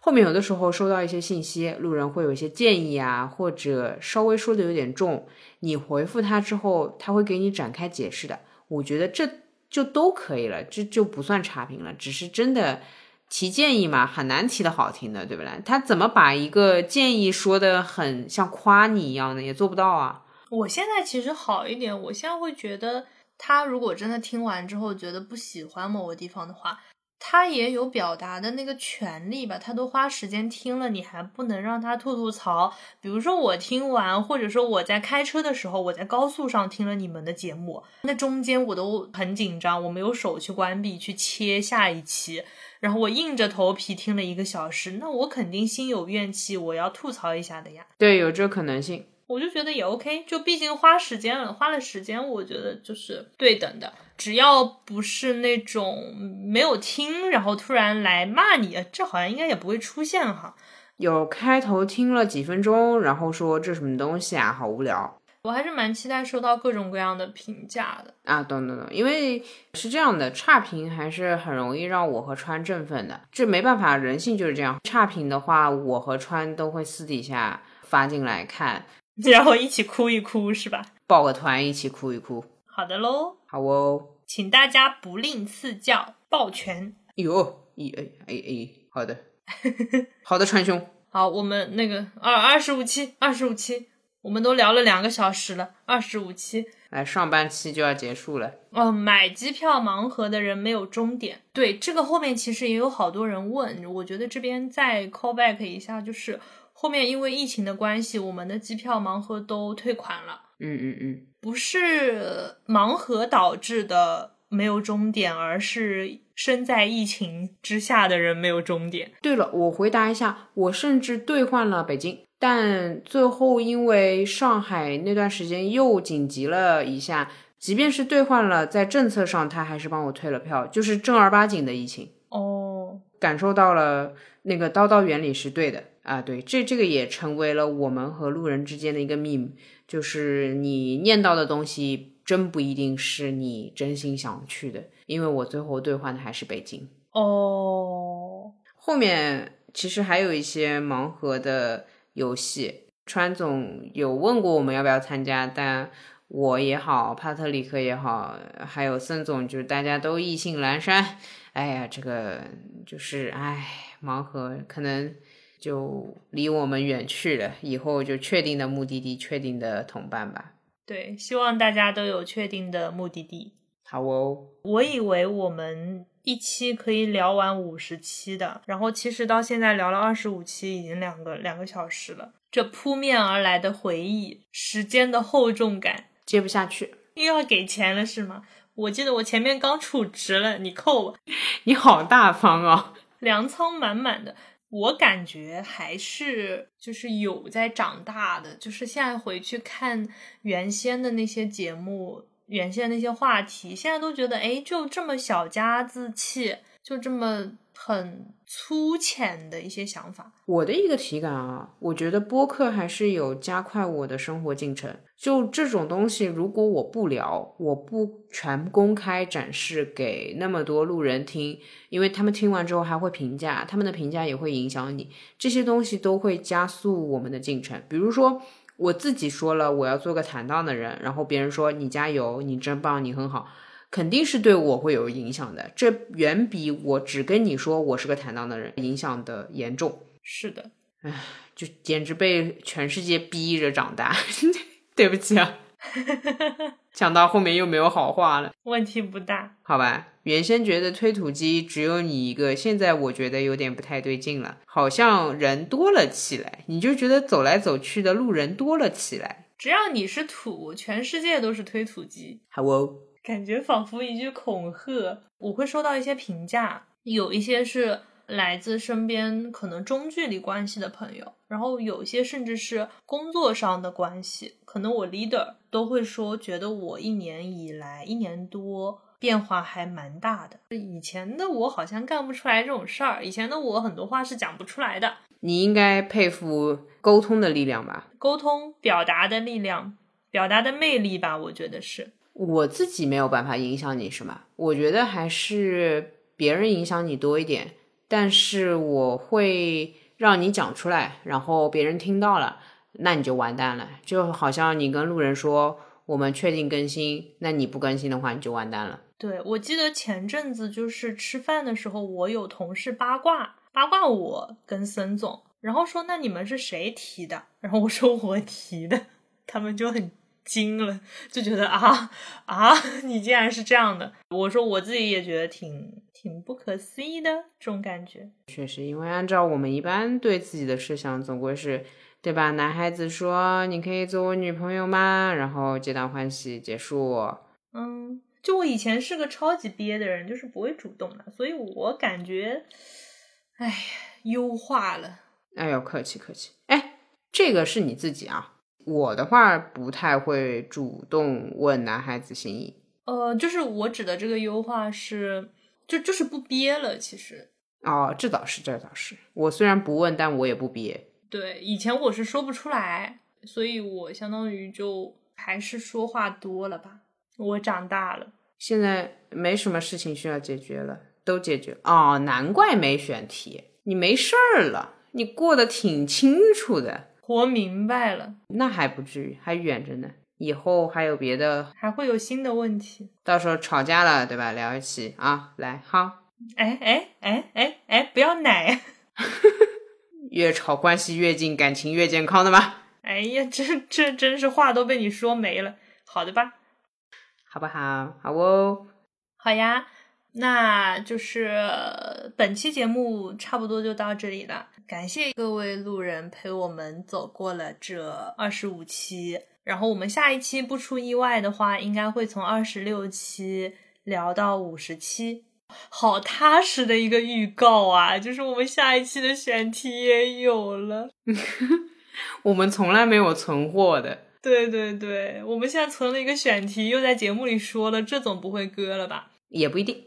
后面有的时候收到一些信息，路人会有一些建议啊，或者稍微说的有点重，你回复他之后，他会给你展开解释的。我觉得这就都可以了，这就不算差评了，只是真的提建议嘛，很难提的好听的，对不对？他怎么把一个建议说的很像夸你一样的，也做不到啊。我现在其实好一点，我现在会觉得，他如果真的听完之后觉得不喜欢某个地方的话。他也有表达的那个权利吧，他都花时间听了，你还不能让他吐吐槽？比如说我听完，或者说我在开车的时候，我在高速上听了你们的节目，那中间我都很紧张，我没有手去关闭去切下一期，然后我硬着头皮听了一个小时，那我肯定心有怨气，我要吐槽一下的呀。对，有这可能性。我就觉得也 OK，就毕竟花时间了，花了时间，我觉得就是对等的。只要不是那种没有听，然后突然来骂你，这好像应该也不会出现哈。有开头听了几分钟，然后说这什么东西啊，好无聊。我还是蛮期待收到各种各样的评价的啊，懂懂懂，因为是这样的，差评还是很容易让我和川振奋的，这没办法，人性就是这样。差评的话，我和川都会私底下发进来看。然后一起哭一哭是吧？抱个团一起哭一哭。好的喽，好哦，请大家不吝赐教，抱拳。哟，一哎哎哎，好的，好的，川兄。好，我们那个二二十五期，二十五期，我们都聊了两个小时了，二十五期。来上半期就要结束了。哦，买机票盲盒的人没有终点。对，这个后面其实也有好多人问，我觉得这边再 call back 一下，就是后面因为疫情的关系，我们的机票盲盒都退款了。嗯嗯嗯，不是盲盒导致的没有终点，而是身在疫情之下的人没有终点。对了，我回答一下，我甚至兑换了北京，但最后因为上海那段时间又紧急了一下，即便是兑换了，在政策上他还是帮我退了票，就是正儿八经的疫情。哦，感受到了那个叨叨原理是对的啊，对，这这个也成为了我们和路人之间的一个 meme，就是你念到的东西真不一定是你真心想去的，因为我最后兑换的还是北京。哦，后面其实还有一些盲盒的游戏，川总有问过我们要不要参加，但我也好，帕特里克也好，还有孙总，就是大家都意兴阑珊。哎呀，这个就是哎，盲盒可能就离我们远去了，以后就确定的目的地，确定的同伴吧。对，希望大家都有确定的目的地。好哦，我以为我们一期可以聊完五十期的，然后其实到现在聊了二十五期，已经两个两个小时了。这扑面而来的回忆，时间的厚重感，接不下去。又要给钱了是吗？我记得我前面刚储值了，你扣我，你好大方哦！粮仓满满的，我感觉还是就是有在长大的，就是现在回去看原先的那些节目，原先那些话题，现在都觉得哎，就这么小家子气，就这么很粗浅的一些想法。我的一个体感啊，我觉得播客还是有加快我的生活进程。就这种东西，如果我不聊，我不全公开展示给那么多路人听，因为他们听完之后还会评价，他们的评价也会影响你。这些东西都会加速我们的进程。比如说，我自己说了我要做个坦荡的人，然后别人说你加油，你真棒，你很好，肯定是对我会有影响的。这远比我只跟你说我是个坦荡的人影响的严重。是的，唉，就简直被全世界逼着长大。对不起啊，讲到后面又没有好话了。问题不大，好吧。原先觉得推土机只有你一个，现在我觉得有点不太对劲了，好像人多了起来。你就觉得走来走去的路人多了起来。只要你是土，全世界都是推土机。好哦，感觉仿佛一句恐吓。我会收到一些评价，有一些是。来自身边可能中距离关系的朋友，然后有些甚至是工作上的关系，可能我 leader 都会说，觉得我一年以来一年多变化还蛮大的。以前的我好像干不出来这种事儿，以前的我很多话是讲不出来的。你应该佩服沟通的力量吧？沟通表达的力量，表达的魅力吧？我觉得是。我自己没有办法影响你是吗？我觉得还是别人影响你多一点。但是我会让你讲出来，然后别人听到了，那你就完蛋了。就好像你跟路人说我们确定更新，那你不更新的话，你就完蛋了。对，我记得前阵子就是吃饭的时候，我有同事八卦八卦我跟森总，然后说那你们是谁提的？然后我说我提的，他们就很惊了，就觉得啊啊，你竟然是这样的。我说我自己也觉得挺。挺不可思议的这种感觉，确实，因为按照我们一般对自己的设想，总归是，对吧？男孩子说你可以做我女朋友吗？然后皆大欢喜结束。嗯，就我以前是个超级憋的人，就是不会主动的，所以我感觉，哎呀，优化了。哎呦，客气客气。哎，这个是你自己啊，我的话不太会主动问男孩子心意。呃，就是我指的这个优化是。就就是不憋了，其实哦，这倒是，这倒是。我虽然不问，但我也不憋。对，以前我是说不出来，所以我相当于就还是说话多了吧。我长大了，现在没什么事情需要解决了，都解决哦。难怪没选题，你没事儿了，你过得挺清楚的，活明白了。那还不至于，还远着呢。以后还有别的，还会有新的问题。到时候吵架了，对吧？聊一起啊，来，好。哎哎哎哎哎，不要奶，越吵关系越近，感情越健康的吗？哎呀，这这真是话都被你说没了。好的吧。好不好？好哦，好呀，那就是本期节目差不多就到这里了。感谢各位路人陪我们走过了这二十五期，然后我们下一期不出意外的话，应该会从二十六期聊到五十期。好踏实的一个预告啊！就是我们下一期的选题也有了，我们从来没有存货的。对对对，我们现在存了一个选题，又在节目里说了，这总不会割了吧？也不一定，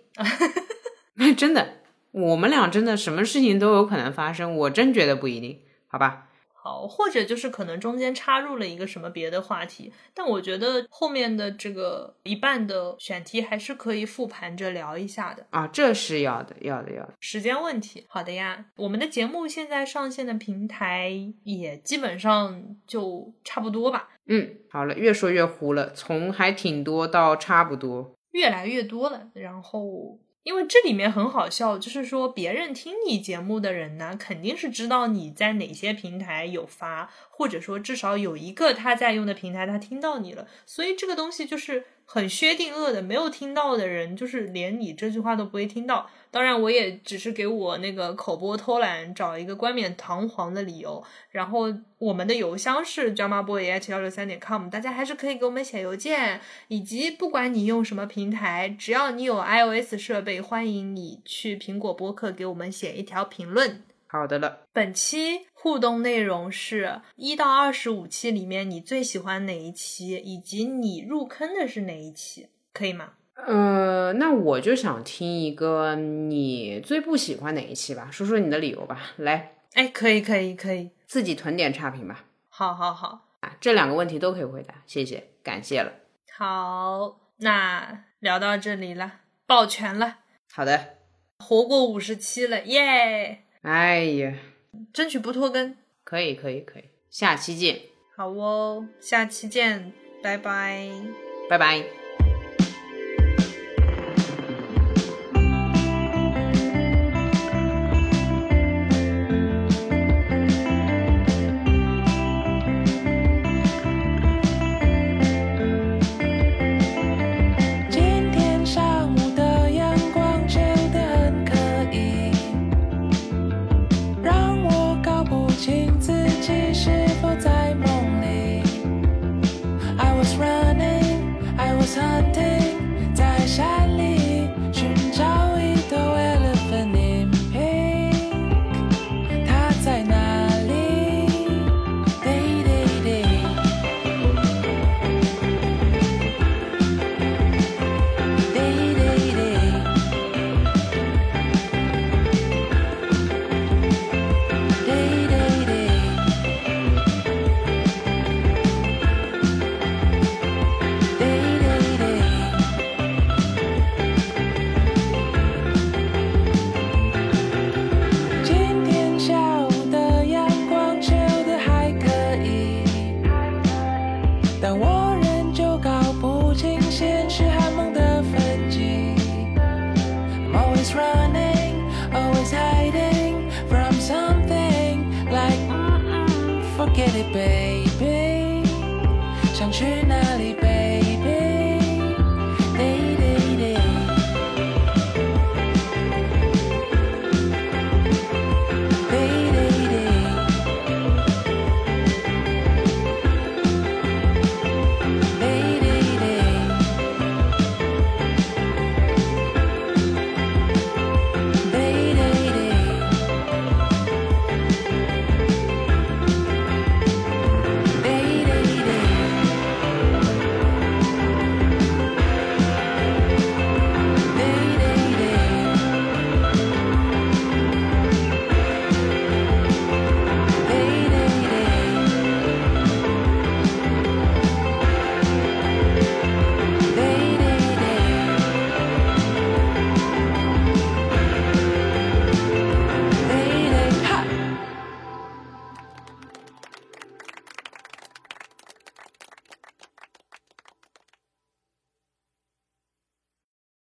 真的，我们俩真的什么事情都有可能发生，我真觉得不一定，好吧？好，或者就是可能中间插入了一个什么别的话题，但我觉得后面的这个一半的选题还是可以复盘着聊一下的啊，这是要的，要的，要的。时间问题，好的呀。我们的节目现在上线的平台也基本上就差不多吧。嗯，好了，越说越糊了，从还挺多到差不多，越来越多了，然后。因为这里面很好笑，就是说别人听你节目的人呢，肯定是知道你在哪些平台有发，或者说至少有一个他在用的平台他听到你了，所以这个东西就是。很薛定谔的，没有听到的人，就是连你这句话都不会听到。当然，我也只是给我那个口播偷懒找一个冠冕堂皇的理由。然后，我们的邮箱是 dramaboy@ h 幺六三点 com，大家还是可以给我们写邮件。以及，不管你用什么平台，只要你有 iOS 设备，欢迎你去苹果播客给我们写一条评论。好的了，本期互动内容是一到二十五期里面你最喜欢哪一期，以及你入坑的是哪一期，可以吗？呃，那我就想听一个你最不喜欢哪一期吧，说说你的理由吧。来，哎，可以，可以，可以，自己囤点差评吧。好，好，好啊，这两个问题都可以回答，谢谢，感谢了。好，那聊到这里了，抱拳了。好的，活过五十期了，耶。哎呀，争取不拖更，可以可以可以，下期见。好哦，下期见，拜拜，拜拜。